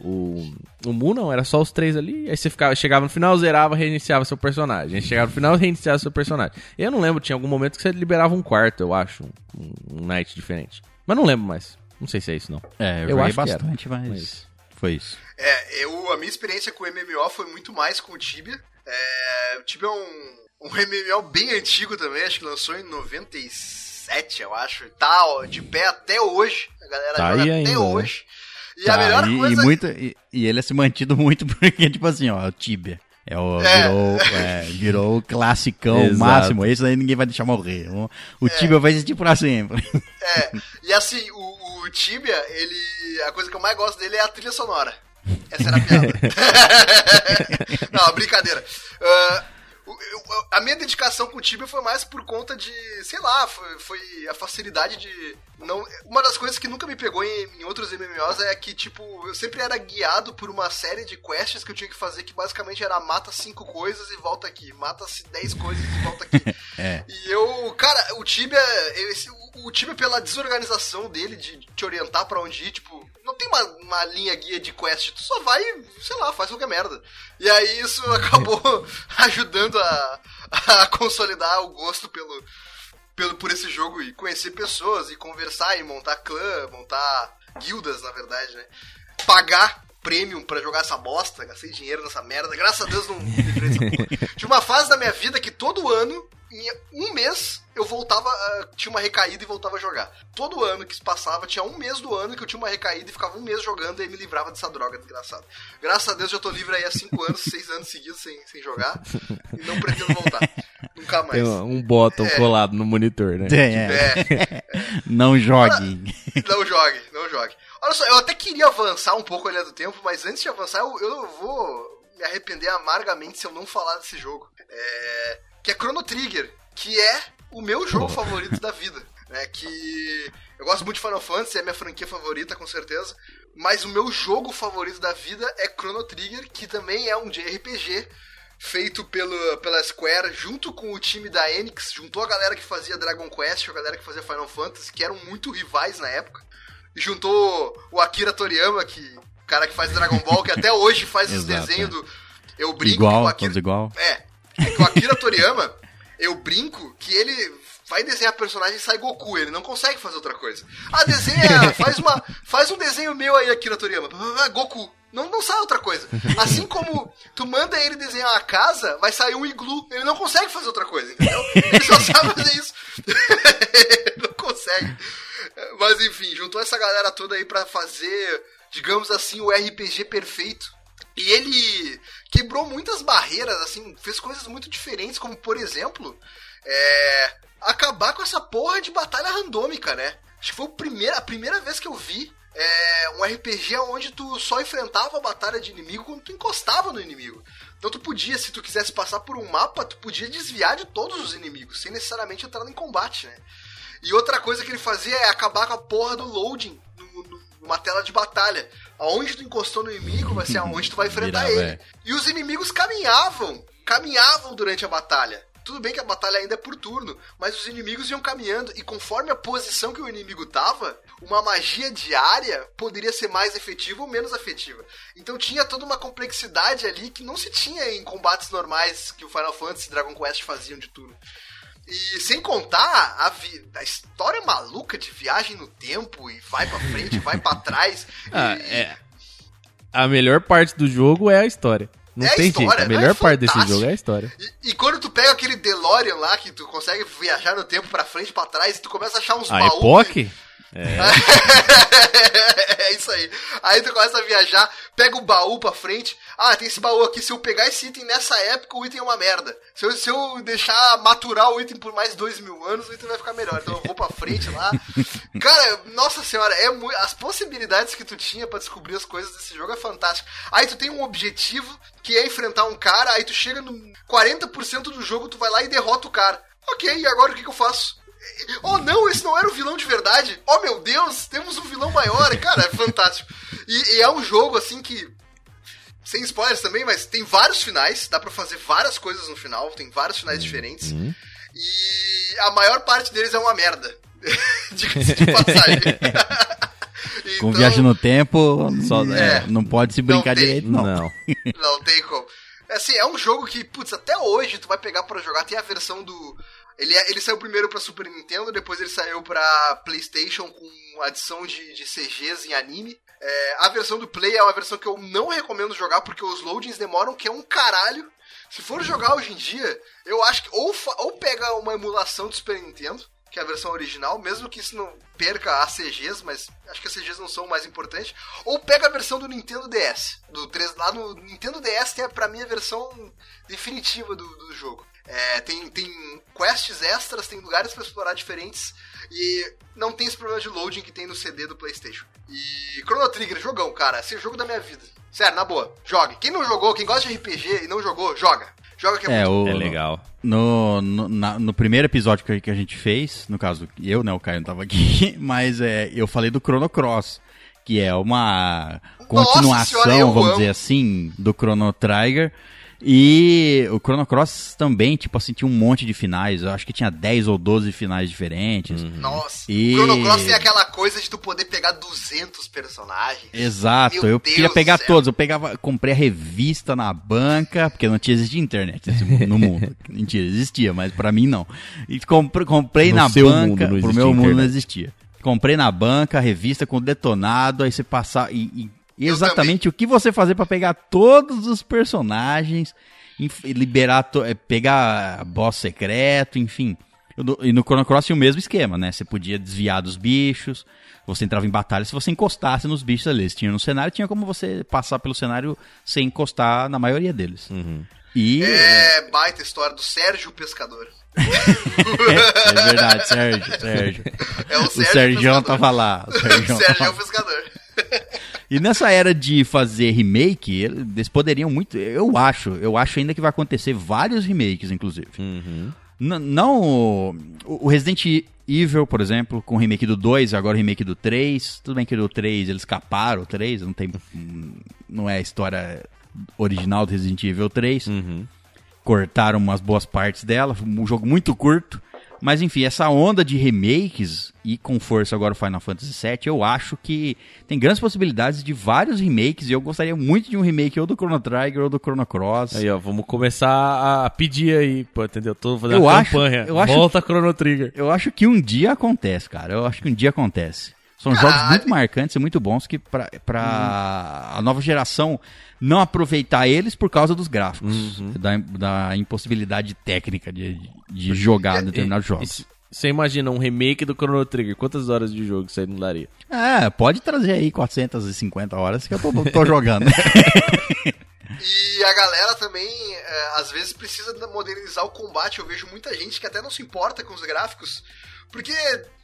o, o Mu não, era só os três ali, aí você ficava, chegava no final, zerava, reiniciava seu personagem. Aí chegava no final, [LAUGHS] reiniciava seu personagem. Eu não lembro, tinha algum momento que você liberava um quarto, eu acho, um, um night diferente. Mas não lembro mais. Não sei se é isso, não. É, eu, Eu joguei acho que era, bastante, mas. mas- Foi isso. É, eu, a minha experiência com o MMO foi muito mais com o Tibia. É, o Tibia é um, um MMO bem antigo também, acho que lançou em 97, eu acho. E Tá ó, de pé até hoje. A galera Tá joga até ainda, né? hoje. E a Tá, melhor e, coisa. e, muito, e, e ele é se mantido [LAUGHS] muito porque, tipo assim, ó, o Tibia. É o, É. Virou, é, virou o classicão máximo. Esse aí ninguém vai deixar morrer. O, o É. Tibia vai existir pra sempre. É, e assim, o, o Tibia, ele. A coisa que eu mais gosto dele é a trilha sonora. Essa era a piada. [LAUGHS] [LAUGHS] Não, brincadeira. O- eu- a minha dedicação com o Tibia foi mais por conta de, sei lá, foi, foi a facilidade de. Não, uma das coisas que nunca me pegou em, em outros MMOs é que, tipo, eu sempre era guiado por uma série de quests que eu tinha que fazer que basicamente era mata cinco coisas e volta aqui, mata 10 coisas e volta aqui. [LAUGHS] É. E eu, cara, o Tibia, esse, o, Tibia pela desorganização dele, de te orientar pra onde ir, tipo, não tem uma, uma linha guia de quest, tu só vai, sei lá, faz qualquer merda. E aí isso [LAUGHS] acabou [LAUGHS] ajudando a, a consolidar o gosto pelo, pelo, por esse jogo e conhecer pessoas e conversar e montar clã, montar guildas, na verdade, né? Pagar premium pra jogar essa bosta, gastei dinheiro nessa merda, graças a Deus não me. [LAUGHS] Tinha uma fase da minha vida que todo ano, um mês, eu voltava, ah, tinha uma recaída e voltava a jogar. Todo ano que se passava, tinha um mês do ano que eu tinha uma recaída e ficava um mês jogando e me livrava dessa droga desgraçada. Graças a Deus já tô livre aí há cinco anos, [LAUGHS] seis anos seguidos sem, sem jogar e não pretendo voltar. Nunca mais. Tem um bottom É. colado no monitor, né? Tem, é. É, [LAUGHS] Não jogue. não jogue, não jogue. Olha só, eu até queria avançar um pouco a linha do tempo, mas antes de avançar, eu, eu vou me arrepender amargamente se eu não falar desse jogo. É, que é Chrono Trigger, que é o meu jogo favorito da vida. [LAUGHS] Né, que eu gosto muito de Final Fantasy, é minha franquia favorita, com certeza. Mas o meu jogo favorito da vida é Chrono Trigger, que também é um JRPG feito pelo, pela Square, junto com o time da Enix, juntou a galera que fazia Dragon Quest, a galera que fazia Final Fantasy, que eram muito rivais na época. E juntou o Akira Toriyama, que o cara que faz Dragon Ball, que até hoje faz os [LAUGHS] desenhos é. do. Eu brinco que o Igual, Akira. igual. É, é que o Akira Toriyama, eu brinco que ele vai desenhar personagem e sai Goku, ele não consegue fazer outra coisa. Ah, desenha, [LAUGHS] faz, uma, faz um desenho meu aí, Akira Toriyama. Ah, Goku. Não, não sai outra coisa. Assim [LAUGHS] como tu manda ele desenhar uma casa, vai sair um iglu. Ele não consegue fazer outra coisa, entendeu? Ele só sabe fazer isso. [LAUGHS] Não consegue. Mas enfim, juntou essa galera toda aí pra fazer, digamos assim, o RPG perfeito. E ele quebrou muitas barreiras, assim, fez coisas muito diferentes, como por exemplo, é, acabar com essa porra de batalha randômica, né? Acho que foi primeiro, a primeira vez que eu vi é, um RPG onde tu só enfrentava a batalha de inimigo quando tu encostava no inimigo. Então tu podia, se tu quisesse passar por um mapa, tu podia desviar de todos os inimigos, sem necessariamente entrar em combate, né? E outra coisa que ele fazia é acabar com a porra do loading numa tela de batalha. Aonde tu encostou no inimigo vai ser aonde tu vai [LAUGHS] enfrentar ele. é. E os inimigos caminhavam, caminhavam durante a batalha. Tudo bem que a batalha ainda é por turno, mas os inimigos iam caminhando e conforme a posição que o inimigo tava, uma magia diária poderia ser mais efetiva ou menos efetiva. Então tinha toda uma complexidade ali que não se tinha em combates normais que o Final Fantasy e Dragon Quest faziam de turno. E sem contar a, vi- a história maluca de viagem no tempo e vai pra frente, vai pra trás. [LAUGHS] Ah, e- é. A melhor parte do jogo é a história. Não É tem história, jeito. A é melhor parte desse jogo é a história. E, e quando tu pega aquele DeLorean lá, que tu consegue viajar no tempo pra frente e pra trás, e tu começa a achar uns A baús. Epoch? É. [LAUGHS] é isso aí. Aí tu começa a viajar, pega o baú pra frente. Ah, tem esse baú aqui. Se eu pegar esse item nessa época, o item é uma merda. Se eu, se eu deixar maturar o item por mais dois mil anos, o item vai ficar melhor. Então eu vou pra frente lá. [LAUGHS] Cara, nossa senhora, é mu- as possibilidades que tu tinha pra descobrir as coisas desse jogo é fantástico. Aí tu tem um objetivo que é enfrentar um cara, aí tu chega no 40% do jogo, tu vai lá e derrota o cara. Ok, e agora o que, que eu faço? Oh não, esse não era o vilão de verdade. Oh meu Deus, temos um vilão maior. Cara, é fantástico. E, e é um jogo assim que. Sem spoilers também, mas tem vários finais. Dá pra fazer várias coisas no final. Tem vários finais diferentes. Uhum. E a maior parte deles é uma merda. [LAUGHS] Diga-se de passagem. [LAUGHS] Com Então, viagem no tempo, só, É. é, não pode se brincar tem. direito, não. Não. Não tem como. Assim, é um jogo que, putz, até hoje tu vai pegar pra jogar. Tem a versão do. Ele, é- ele saiu primeiro pra Super Nintendo, depois ele saiu pra PlayStation com adição de, de CGs em anime. É, a versão do Play é uma versão que eu não recomendo jogar porque os loadings demoram, que é um caralho. Se for jogar hoje em dia, eu acho que ou, ou pega uma emulação do Super Nintendo, que é a versão original, mesmo que isso não perca as CGs, mas acho que as CGs não são o mais importante, ou pega a versão do Nintendo DS. Do 3, lá no Nintendo DS tem pra mim a versão definitiva do, do jogo. É, tem, tem quests extras, tem lugares pra explorar diferentes e não tem esse problema de loading que tem no CD do PlayStation. E Chrono Trigger, jogão, cara, esse é o jogo da minha vida. Sério, na boa, jogue. Quem não jogou, quem gosta de RPG e não jogou, joga. Joga que é, É, muito o, É legal. No, no, na- no primeiro episódio que, a gente fez, no caso, eu, né, o Caio não tava aqui, [LAUGHS] mas é, eu falei do Chrono Cross, que é uma continuação, senhora, vamos amo. dizer assim, do Chrono Trigger. E o Chrono Cross também, tipo assim, tinha um monte de finais. Eu acho que tinha 10 ou 12 finais diferentes. Nossa, E- o Chrono Cross tem aquela coisa de tu poder pegar 200 personagens. Exato, Meu eu Deus queria pegar céu. todos. Eu pegava, comprei a revista na banca, porque não tinha existido internet mundo- [LAUGHS] no mundo. Mentira, existia, mas pra mim não. E compre- comprei No na seu banca, mundo não pro meu mundo não internet. existia. Comprei na banca a revista com detonado, aí você passar e, e- e exatamente o que você fazer pra pegar todos os personagens, liberar, eh, pegar boss secreto, enfim. E no Chrono Cross tinha o mesmo esquema, né? Você podia desviar dos bichos, você entrava em batalha se você encostasse nos bichos ali. Eles tinham no cenário, tinha como você passar pelo cenário sem encostar na maioria deles. Uhum. E É baita história do Sérgio Pescador. [LAUGHS] é verdade, Sérgio, Sérgio. É o O Sérgio Sérgio Pescador. tava lá. O [LAUGHS] Sérgio Sérgio é o Pescador. E nessa era de fazer remake, eles poderiam muito. Eu acho, eu acho ainda que vai acontecer vários remakes, inclusive. Uhum. Não o, Resident Evil, por exemplo, com o remake do 2, agora o remake do 3. Tudo bem que do 3 eles caparam o 3, não tem. Não é a história original do Resident Evil 3. Uhum. Cortaram umas boas partes dela, um jogo muito curto. Mas enfim, essa onda de remakes e com força agora o Final Fantasy VII, eu acho que tem grandes possibilidades de vários remakes e eu gostaria muito de um remake ou do Chrono Trigger ou do Chrono Cross. Aí, ó, vamos começar a pedir aí, pô, entendeu? Tô fazendo Eu uma acho- campanha. eu acho- Volta Chrono Trigger. Eu acho que um dia acontece, cara. Eu acho que um dia acontece. São Caralho. jogos muito marcantes e muito bons que pra, pra a nova geração não aproveitar eles por causa dos gráficos. Da, da impossibilidade técnica de, de jogar determinados jogos. Você imagina um remake do Chrono Trigger, quantas horas de jogo isso aí não daria? É, pode trazer aí 450 horas que eu tô, tô [LAUGHS] jogando. E a galera também, é, às vezes, precisa modernizar o combate. Eu vejo muita gente que até não se importa com os gráficos, porque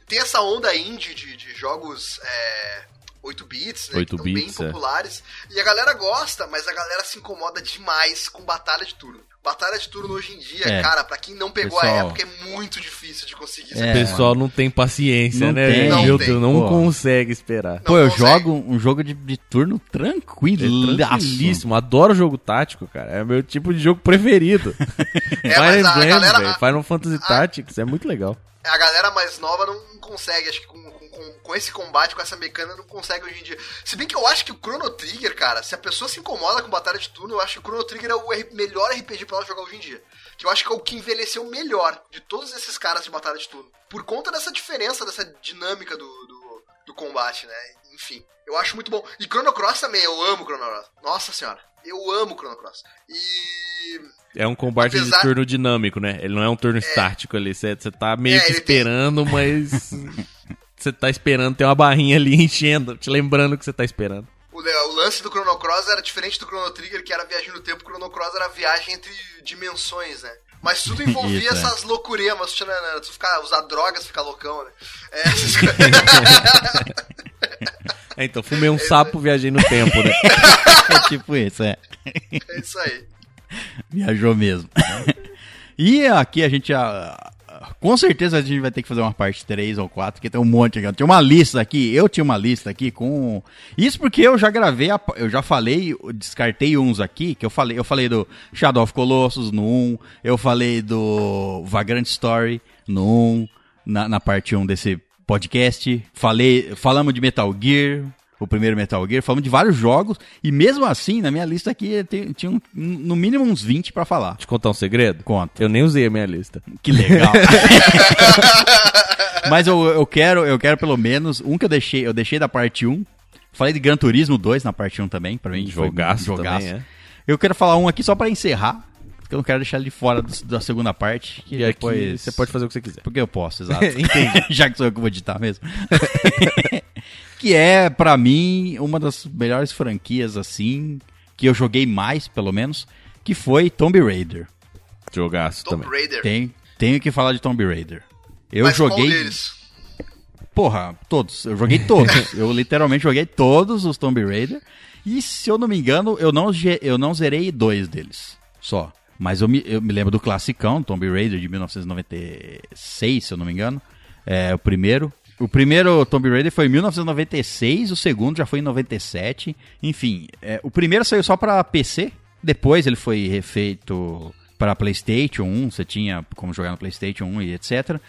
tem essa onda indie de, de jogos é, 8 bits, né, 8 que estão bem bits, é. populares. E a galera gosta, mas a galera se incomoda demais com batalha de turno. Batalha de turno hoje em dia, É. cara, pra quem não pegou Pessoal- a época, é muito difícil de conseguir. É? O pessoal não tem paciência, Não né? tem. Meu Não Deus, tem. não Pô. consegue esperar. Não Pô, eu consegue. jogo um jogo de, de turno É tranquilo. tranquilíssimo. Adoro jogo tático, cara. É o meu tipo de jogo preferido. [LAUGHS] É, Fire a Emblem, galera- velho. Final Fantasy Tactics. É muito legal. A galera mais nova não consegue, acho que com, com, com- com esse combate, com essa mecânica, não consegue hoje em dia. Se bem que eu acho que o Chrono Trigger, cara, se a pessoa se incomoda com batalha de turno, eu acho que o Chrono Trigger é o melhor RPG pra ela jogar hoje em dia. Que eu acho que é o que envelheceu melhor de todos esses caras de batalha de turno. Por conta dessa diferença, dessa dinâmica do, do, do combate, né? Enfim, eu acho muito bom. E Chrono Cross também, eu amo Chrono Cross. Nossa senhora, eu amo Chrono Cross. E É um combate Apesar- de turno dinâmico, né? Ele não é um turno estático ali. Você tá meio É, que ele tem- esperando, mas. [LAUGHS] Você tá esperando, tem uma barrinha ali [LAUGHS] enchendo, te lembrando que você tá esperando. O, o lance do Chrono Cross era diferente do Chrono Trigger, que era viagem no tempo. O Chrono Cross era viagem entre dimensões, né? Mas tudo [LAUGHS] envolvia Isso, é. essas loucuremas, tu, né, né, ficar, usar drogas, ficar loucão, né? É, [LAUGHS] essas. É, então, fumei um sapo, viajei no tempo, né? É tipo isso, é. é isso aí. Viajou mesmo. e aqui a gente já. Com certeza a gente vai ter que fazer uma parte 3 ou 4, porque tem um monte aqui. Tem uma lista aqui, eu tinha uma lista aqui com. Isso porque eu já gravei, a- eu já falei, descartei uns aqui, que eu falei. Eu falei do Shadow of Colossus no 1, eu falei do Vagrant Story no 1, na, na parte 1 desse podcast. Falei, falamos de Metal Gear, o primeiro Metal Gear, falamos de vários jogos, e mesmo assim, na minha lista aqui, tinha um- no mínimo uns 20 pra falar. Te contar um segredo? Conta. Eu nem usei a minha lista. Que legal. [LAUGHS] Mas eu, eu quero, eu quero pelo menos um que eu deixei, eu deixei da parte 1. Falei de Gran Turismo 2 na parte 1 também, pra mim foi Jogaço, jogaço. também, é. Eu quero falar um aqui só pra encerrar, porque eu não quero deixar ele de fora do- da segunda parte, que E depois você pode fazer o que você quiser. porque eu posso, [LAUGHS] exato. [LAUGHS] Já que sou eu que vou editar mesmo. Que é, pra mim, uma das melhores franquias, assim, que eu joguei mais, pelo menos, que foi Tomb Raider. Jogaço Tomb também. Raider. Tem, tenho que falar de Tomb Raider. Eu Mas qual joguei. deles? Porra, todos. Eu joguei todos. [LAUGHS] eu literalmente joguei todos os Tomb Raider. E se eu não me engano, eu não, eu não zerei dois deles. Só. Mas eu me, eu me lembro do classicão, Tomb Raider de 1996, se eu não me engano. É, o primeiro. O primeiro Tomb Raider foi em 1996, o segundo já foi em 97. Enfim, é, o primeiro saiu só pra PC. Depois ele foi refeito para PlayStation 1, você tinha como jogar no PlayStation 1 e etc.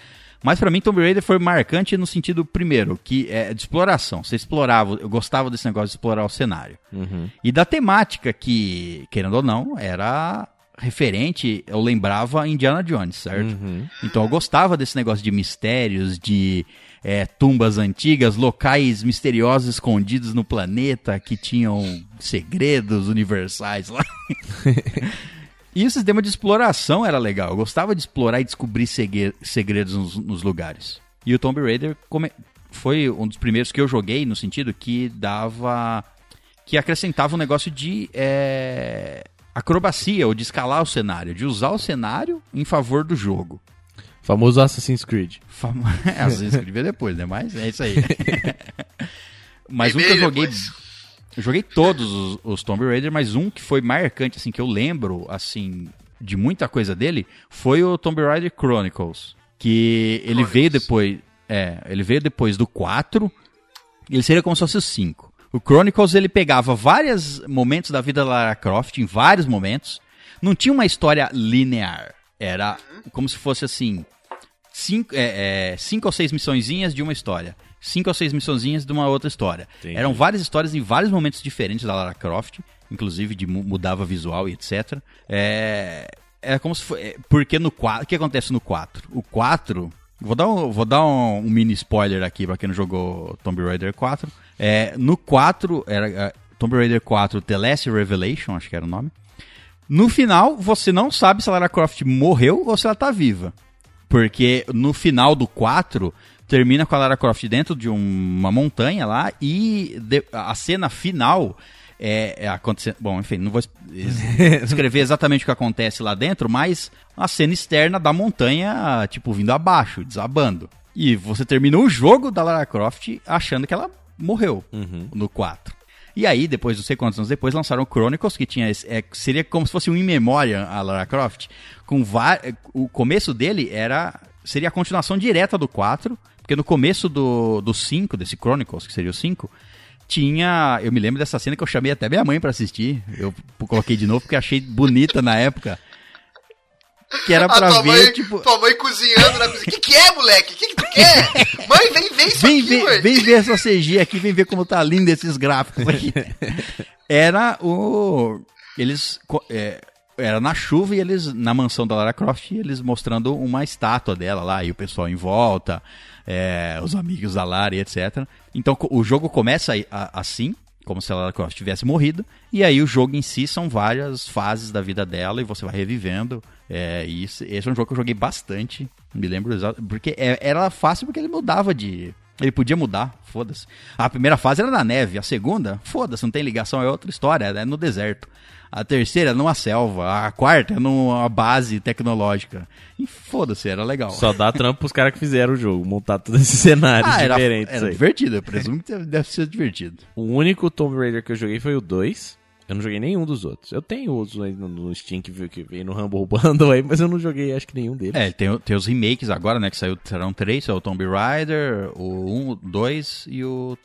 Mas pra mim Tomb Raider foi marcante no sentido primeiro, que é de exploração. Você explorava, eu gostava desse negócio de explorar o cenário. Uhum. E da temática que, querendo ou não, era referente, eu lembrava Indiana Jones, certo? Uhum. Então eu gostava desse negócio de mistérios, de é, tumbas antigas, locais misteriosos escondidos no planeta que tinham segredos universais lá. [LAUGHS] e o sistema de exploração era legal. Eu gostava de explorar e descobrir segre- segredos nos, nos lugares. E o Tomb Raider come- foi um dos primeiros que eu joguei no sentido que dava. que acrescentava um negócio de. é, acrobacia, ou de escalar o cenário, de usar o cenário em favor do jogo. Famoso Assassin's Creed. Fam... [LAUGHS] É, às vezes escrevia depois, né? Mas é isso aí. [LAUGHS] mas um Bem que eu joguei. depois. Eu joguei todos os, os Tomb Raider, mas um que foi marcante, assim, que eu lembro, assim, de muita coisa dele, foi o Tomb Raider Chronicles. Que ele Chronicles. veio depois. É, ele veio depois do 4. Ele seria como se fosse o 5. O Chronicles ele pegava vários momentos da vida da Lara Croft, em vários momentos. Não tinha uma história linear. Era como se fosse assim: cinco, é, é, cinco ou seis missõezinhas de uma história. Cinco ou seis missãozinhas de uma outra história. Entendi. Eram várias histórias em vários momentos diferentes da Lara Croft, inclusive de mu- mudava visual e etc. É, é como se fosse. é, Porque no 4. O que acontece no 4? O 4. Vou dar um, vou dar um, um mini spoiler aqui pra quem não jogou Tomb Raider 4. É, no 4, era é, Tomb Raider 4 The Last Revelation, acho que era o nome. No final, você não sabe se a Lara Croft morreu ou se ela tá viva. Porque no final do 4, termina com a Lara Croft dentro de um- uma montanha lá e a cena final é, é acontecendo. Bom, enfim, não vou es- es- [LAUGHS] descrever exatamente o que acontece lá dentro, mas a cena externa da montanha, tipo, vindo abaixo, desabando. E você termina o jogo da Lara Croft achando que ela morreu Uhum. no 4. E aí, depois, não sei quantos anos depois, lançaram o Chronicles, que tinha é, seria como se fosse um in memória a Lara Croft. Com o começo dele era seria a continuação direta do 4, porque no começo do, do 5, desse Chronicles, que seria o 5, tinha. Eu me lembro dessa cena que eu chamei até minha mãe pra assistir. Eu coloquei de novo porque achei bonita na época. Que era pra ver, mãe, tipo. tua mãe cozinhando na cozinha. O que, que é, moleque? O que, que tu quer? mãe, vem ver isso Vem aqui, ver, mãe. vem ver essa CG aqui, vem ver como tá lindo esses gráficos aqui. Era o. Eles. é, era na chuva e eles, na mansão da Lara Croft, eles mostrando uma estátua dela lá, e o pessoal em volta, é, os amigos da Lara e etc. Então o jogo começa assim, como se a Lara Croft tivesse morrido, e aí o jogo em si são várias fases da vida dela e você vai revivendo. É, e esse, esse é um jogo que eu joguei bastante, me lembro exato, porque é- era fácil porque ele mudava de. Ele podia mudar, foda-se. A primeira fase era na neve, a segunda, foda-se, não tem ligação, é outra história, é no deserto. A terceira é numa selva, a quarta é numa base tecnológica. E foda-se, era legal. Só dá trampo pros caras que fizeram o jogo, montar todos esses cenários ah, era, diferentes era aí. divertido, eu presumo que deve ser divertido. O único Tomb Raider que eu joguei foi o 2. Eu não joguei nenhum dos outros. Eu tenho outros aí no, no Steam que, veio- que veio no Humble Bundle aí, mas eu não joguei acho que nenhum deles. É, tem, tem os remakes agora, né? Que saiu, serão três: é o Tomb Raider, o 1, o 2 e o,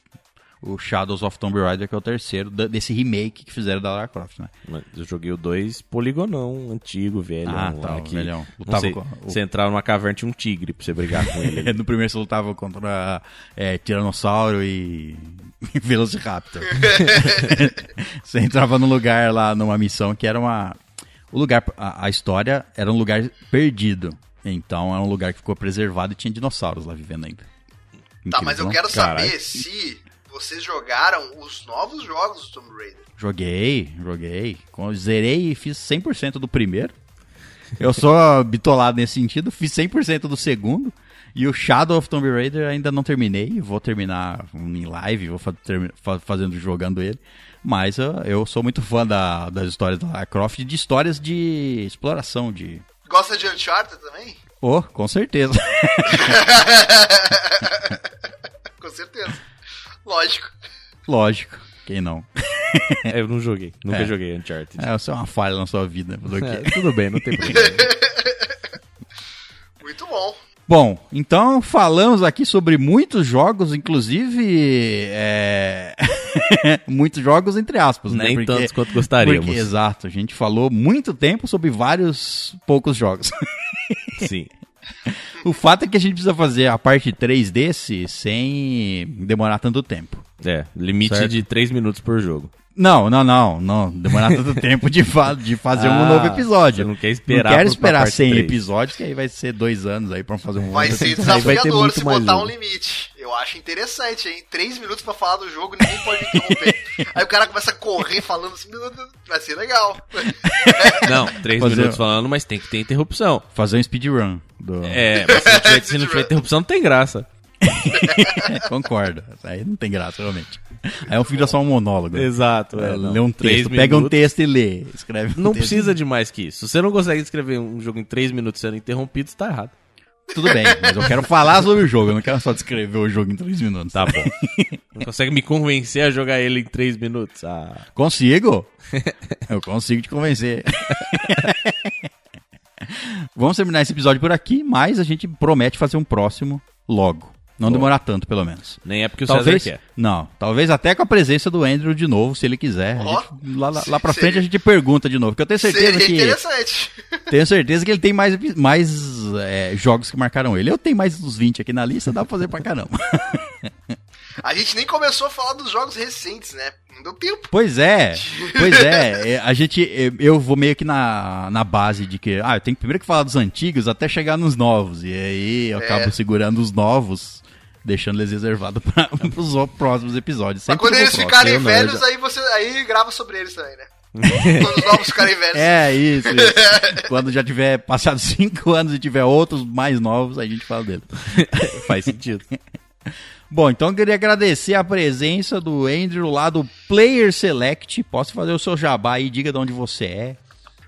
o Shadows of Tomb Raider, que é o terceiro da- desse remake que fizeram da Lara Croft, né? Mas Eu joguei o 2 poligonão, antigo, velho. Ah, lá tá, que- velhão. Lutava sei, com- o- Você entrava numa caverna tinha um tigre pra você brigar com ele. [LAUGHS] no primeiro você lutava contra é, Tiranossauro e [LAUGHS] Velociraptor. [LAUGHS] você entrava num lugar lá, numa missão que era uma. O lugar, a, a história era um lugar perdido. Então era um lugar que ficou preservado e tinha dinossauros lá vivendo ainda. Tá, mas eu Incrível, quero não? saber se vocês jogaram os novos jogos do Tomb Raider. Joguei, joguei. Zerei e fiz 100% do primeiro. Eu sou [LAUGHS] bitolado nesse sentido, fiz 100% do segundo. E o Shadow of Tomb Raider ainda não terminei. Vou terminar em live, vou fazendo, jogando ele. Mas eu, eu sou muito fã da- das histórias da Lara Croft, de histórias de exploração, de... Gosta de Uncharted também? Oh, com certeza. [LAUGHS] Com certeza. Lógico. Lógico, quem não? É, [LAUGHS] eu não joguei. Nunca É. joguei Uncharted. É, isso é uma falha na sua vida. É, tudo bem, não tem [LAUGHS] problema. [LAUGHS] Muito bom. Bom, então falamos aqui sobre muitos jogos, inclusive é, muitos jogos entre aspas, né? Nem tantos quanto gostaríamos. porque- exato, a gente falou muito tempo sobre vários poucos jogos. Sim. O fato é que a gente precisa fazer a parte 3 desse sem demorar tanto tempo. É, limite Certo. de 3 minutos por jogo. Não, não, não, não. Demorar tanto [LAUGHS] tempo de, fa de fazer um Ah, novo episódio. você não quer esperar Não quero esperar parte 100 três. episódios, que aí vai ser dois anos aí pra fazer um Vai novo ser vai desafiador muito se mais botar um limite. Eu acho interessante, hein? Três minutos pra falar do jogo, ninguém pode interromper. [LAUGHS] Aí o cara começa a correr falando assim, vai ser legal. [LAUGHS] Não, 3 Fazer- minutos falando, mas tem que ter interrupção. Fazer um speedrun. Do... É, mas se não tiver, se não tiver interrupção, não tem graça. Concordo. Aí não tem graça, realmente. Aí é um fica só um monólogo. Exato. É, É, lê um Três texto, pega um texto e lê. Escreve um Não texto. precisa de mais que isso. Se você não consegue escrever um jogo em 3 minutos sendo interrompido, tá errado. Tudo bem, mas eu quero falar sobre o jogo. Eu não quero só descrever o jogo em 3 minutos. Tá bom. Não consegue me convencer a jogar ele em 3 minutos? Ah, Consigo? [LAUGHS] Eu consigo te convencer. Vamos terminar esse episódio por aqui, mas a gente promete fazer um próximo logo. Não Bom. demorar tanto, pelo menos. nem é porque o Talvez, César quer. Não, talvez até com a presença do Andrew de novo, se ele quiser. Ó, gente- lá, lá, lá pra seria- frente a gente pergunta de novo, porque eu tenho certeza Seria que interessante. tenho certeza que ele tem mais, mais é, jogos que marcaram ele. Eu tenho mais uns 20 aqui na lista, dá pra fazer pra caramba. [LAUGHS] A gente nem começou a falar dos jogos recentes, né? Não deu tempo. Pois é, pois é. é, A gente, é, eu vou meio que na, na base de que, ah, eu tenho primeiro que falar dos antigos até chegar nos novos. E aí eu É. acabo segurando os novos, deixando eles reservados [LAUGHS] para os próximos episódios. Mas Sempre quando no eles próximo. ficarem não, velhos, aí você aí grava sobre eles também, né? [LAUGHS] quando os novos ficarem velhos. É, isso, isso. [LAUGHS] Quando já tiver passado cinco anos e tiver outros mais novos, aí a gente fala dele. Faz sentido. Bom, então eu queria agradecer a presença do Andrew lá do Player Select. Posso fazer o seu jabá aí, diga de onde você é.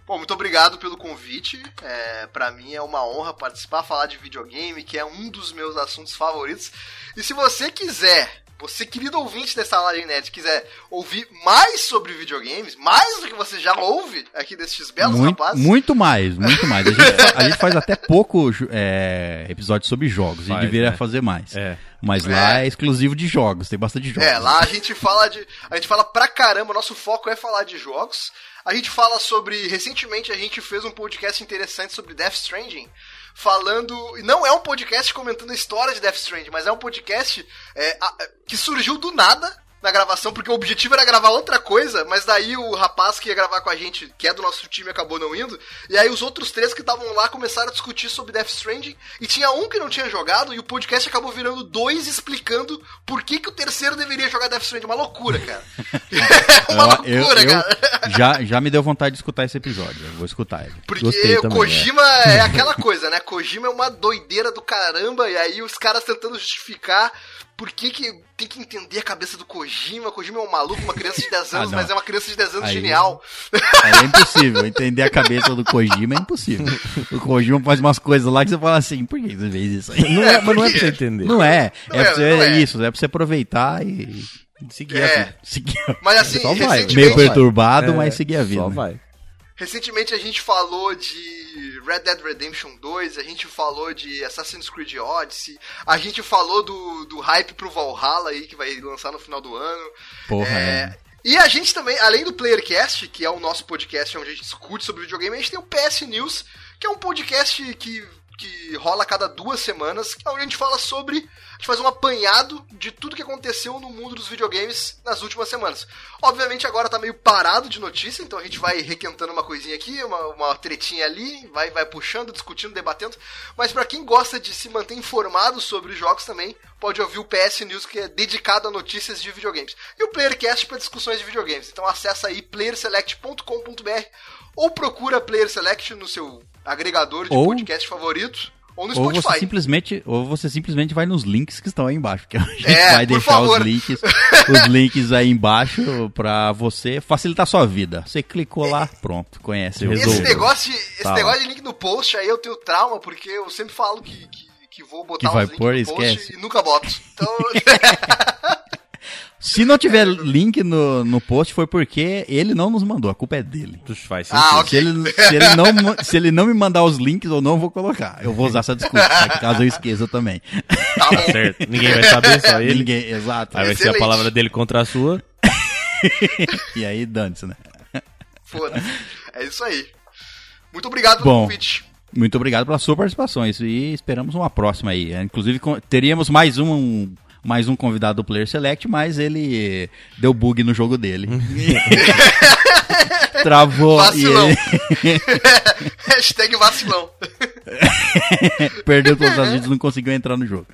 Bom, muito obrigado pelo convite. É, para mim é uma honra participar, falar de videogame, que é um dos meus assuntos favoritos. E se você quiser você, querido ouvinte dessa Live Net, quiser ouvir mais sobre videogames, mais do que você já ouve aqui desses belos muito, rapazes. Muito mais, muito mais. A gente, [LAUGHS] a gente faz até pouco é, episódios sobre jogos. Faz, gente deveria né? fazer mais. É. Mas lá é exclusivo de jogos, tem bastante jogos. É, lá a gente fala de. A gente fala pra caramba, nosso foco é falar de jogos. A gente fala sobre. Recentemente a gente fez um podcast interessante sobre Death Stranding. Falando. e Não é um podcast comentando a história de Death Stranding, mas é um podcast é, a- que surgiu do nada na gravação, porque o objetivo era gravar outra coisa, mas daí o rapaz que ia gravar com a gente, que é do nosso time, acabou não indo. E aí os outros três que estavam lá começaram a discutir sobre Death Stranding. E tinha um que não tinha jogado, e o podcast acabou virando dois explicando por que, que o terceiro deveria jogar Death Stranding. Uma loucura, cara. É [LAUGHS] [LAUGHS] uma Eu- eu- loucura, eu- cara. [LAUGHS] já, já me deu vontade de escutar esse episódio. Eu vou escutar ele. Porque Gostei o também, Kojima é. aquela coisa, né? Kojima é uma doideira do caramba, e aí os caras tentando justificar por que, que tem que entender a cabeça do Kojima. Kojima é um maluco, uma criança de 10 [LAUGHS] Ah, anos, não. mas é uma criança de 10 anos Aí- genial. É impossível. Entender a cabeça do Kojima é impossível. O Kojima faz umas coisas lá que você fala assim, por que você fez isso aí? Não é, mas não é pra você entender. Não é. Não É, é, pra você, não é. isso, é pra você aproveitar e Seguir É. a vida. seguir. Mas assim, Só vai, recentemente, Meio vai. perturbado, É, mas seguir a vida. Só né? vai. Recentemente a gente falou de Red Dead Redemption 2, a gente falou de Assassin's Creed Odyssey, a gente falou do, do hype pro Valhalla aí, que vai lançar no final do ano. Porra, É, é. E a gente também, além do Playercast, que é o nosso podcast onde a gente discute sobre videogame, a gente tem o PS News, que é um podcast que, que rola a cada duas semanas, onde a gente fala sobre. A gente faz um apanhado de tudo que aconteceu no mundo dos videogames nas últimas semanas. Obviamente agora tá meio parado de notícia, então a gente vai requentando uma coisinha aqui, uma, uma tretinha ali, vai, vai puxando, discutindo, debatendo. Mas pra quem gosta de se manter informado sobre os jogos também, pode ouvir o PS News, que é dedicado a notícias de videogames. E o Playercast para discussões de videogames. Então acessa aí playerselect.com.br ou procura Player Select no seu agregador de Ou- podcast favorito ou no Ou você, Spotify. simplesmente, ou você simplesmente vai nos links que estão aí embaixo. Que a gente É, vai deixar favor. os links, os links aí embaixo pra você facilitar a sua vida. Você clicou lá, pronto, conhece. o Resolve. Esse negócio, de- esse Tá negócio de link no post aí eu tenho trauma, porque eu sempre falo que, que, que vou botar Que vai os links pôr, no post esquece. e nunca boto. Então, [LAUGHS] [LAUGHS] Se não tiver link no, no post, foi porque ele não nos mandou. A culpa é dele. Puxa, faz Ah, sentido. ok. Se ele, se, ele não, se ele não me mandar os links, eu não vou colocar. Eu vou usar essa desculpa, tá? caso eu esqueça também. tá bom. Certo. Ninguém vai saber, só ele. Ninguém, exato. Aí vai ser a Excelente. palavra dele contra a sua. [LAUGHS] E aí, dane-se, né? Foda-se. É isso aí. Muito obrigado pelo Bom. convite. Muito obrigado pela sua participação. Isso, e esperamos uma próxima aí. É, Inclusive, teríamos mais um- mais um convidado do Player Select, mas ele deu bug no jogo dele. [LAUGHS] Travou e Vacilão. [LAUGHS] [LAUGHS] ele Hashtag vacilão. perdeu todas as vidas e não conseguiu entrar no jogo.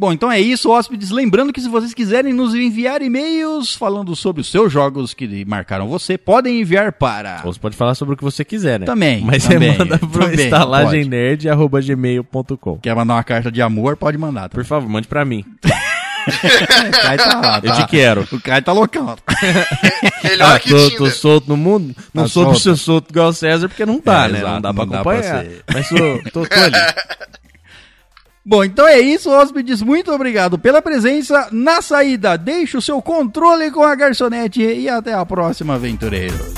Bom, então é isso, hóspedes. Lembrando que se vocês quiserem nos enviar e-mails falando sobre os seus jogos que marcaram você, podem enviar para. Ou você pode falar sobre o que você quiser, né? Também, Mas também, você manda pro também, estalagemnerd.gmail.com. Quer mandar uma carta de amor, pode mandar. Tá? Por favor, mande pra mim. [LAUGHS] O Caio tá lá, Eu tá? te quero. O Caio tá loucão. [LAUGHS] Melhor Ah, que tô, tô solto no mundo. Não Tá sou solto. ser solto igual o César, porque não tá, É, né? exato, não dá pra não dá pra acompanhar. Mas sou, tô, tô ali. [LAUGHS] Bom, então é isso, hóspedes. Muito obrigado pela presença. Na saída, deixe o seu controle com a garçonete e até a próxima, aventureiros.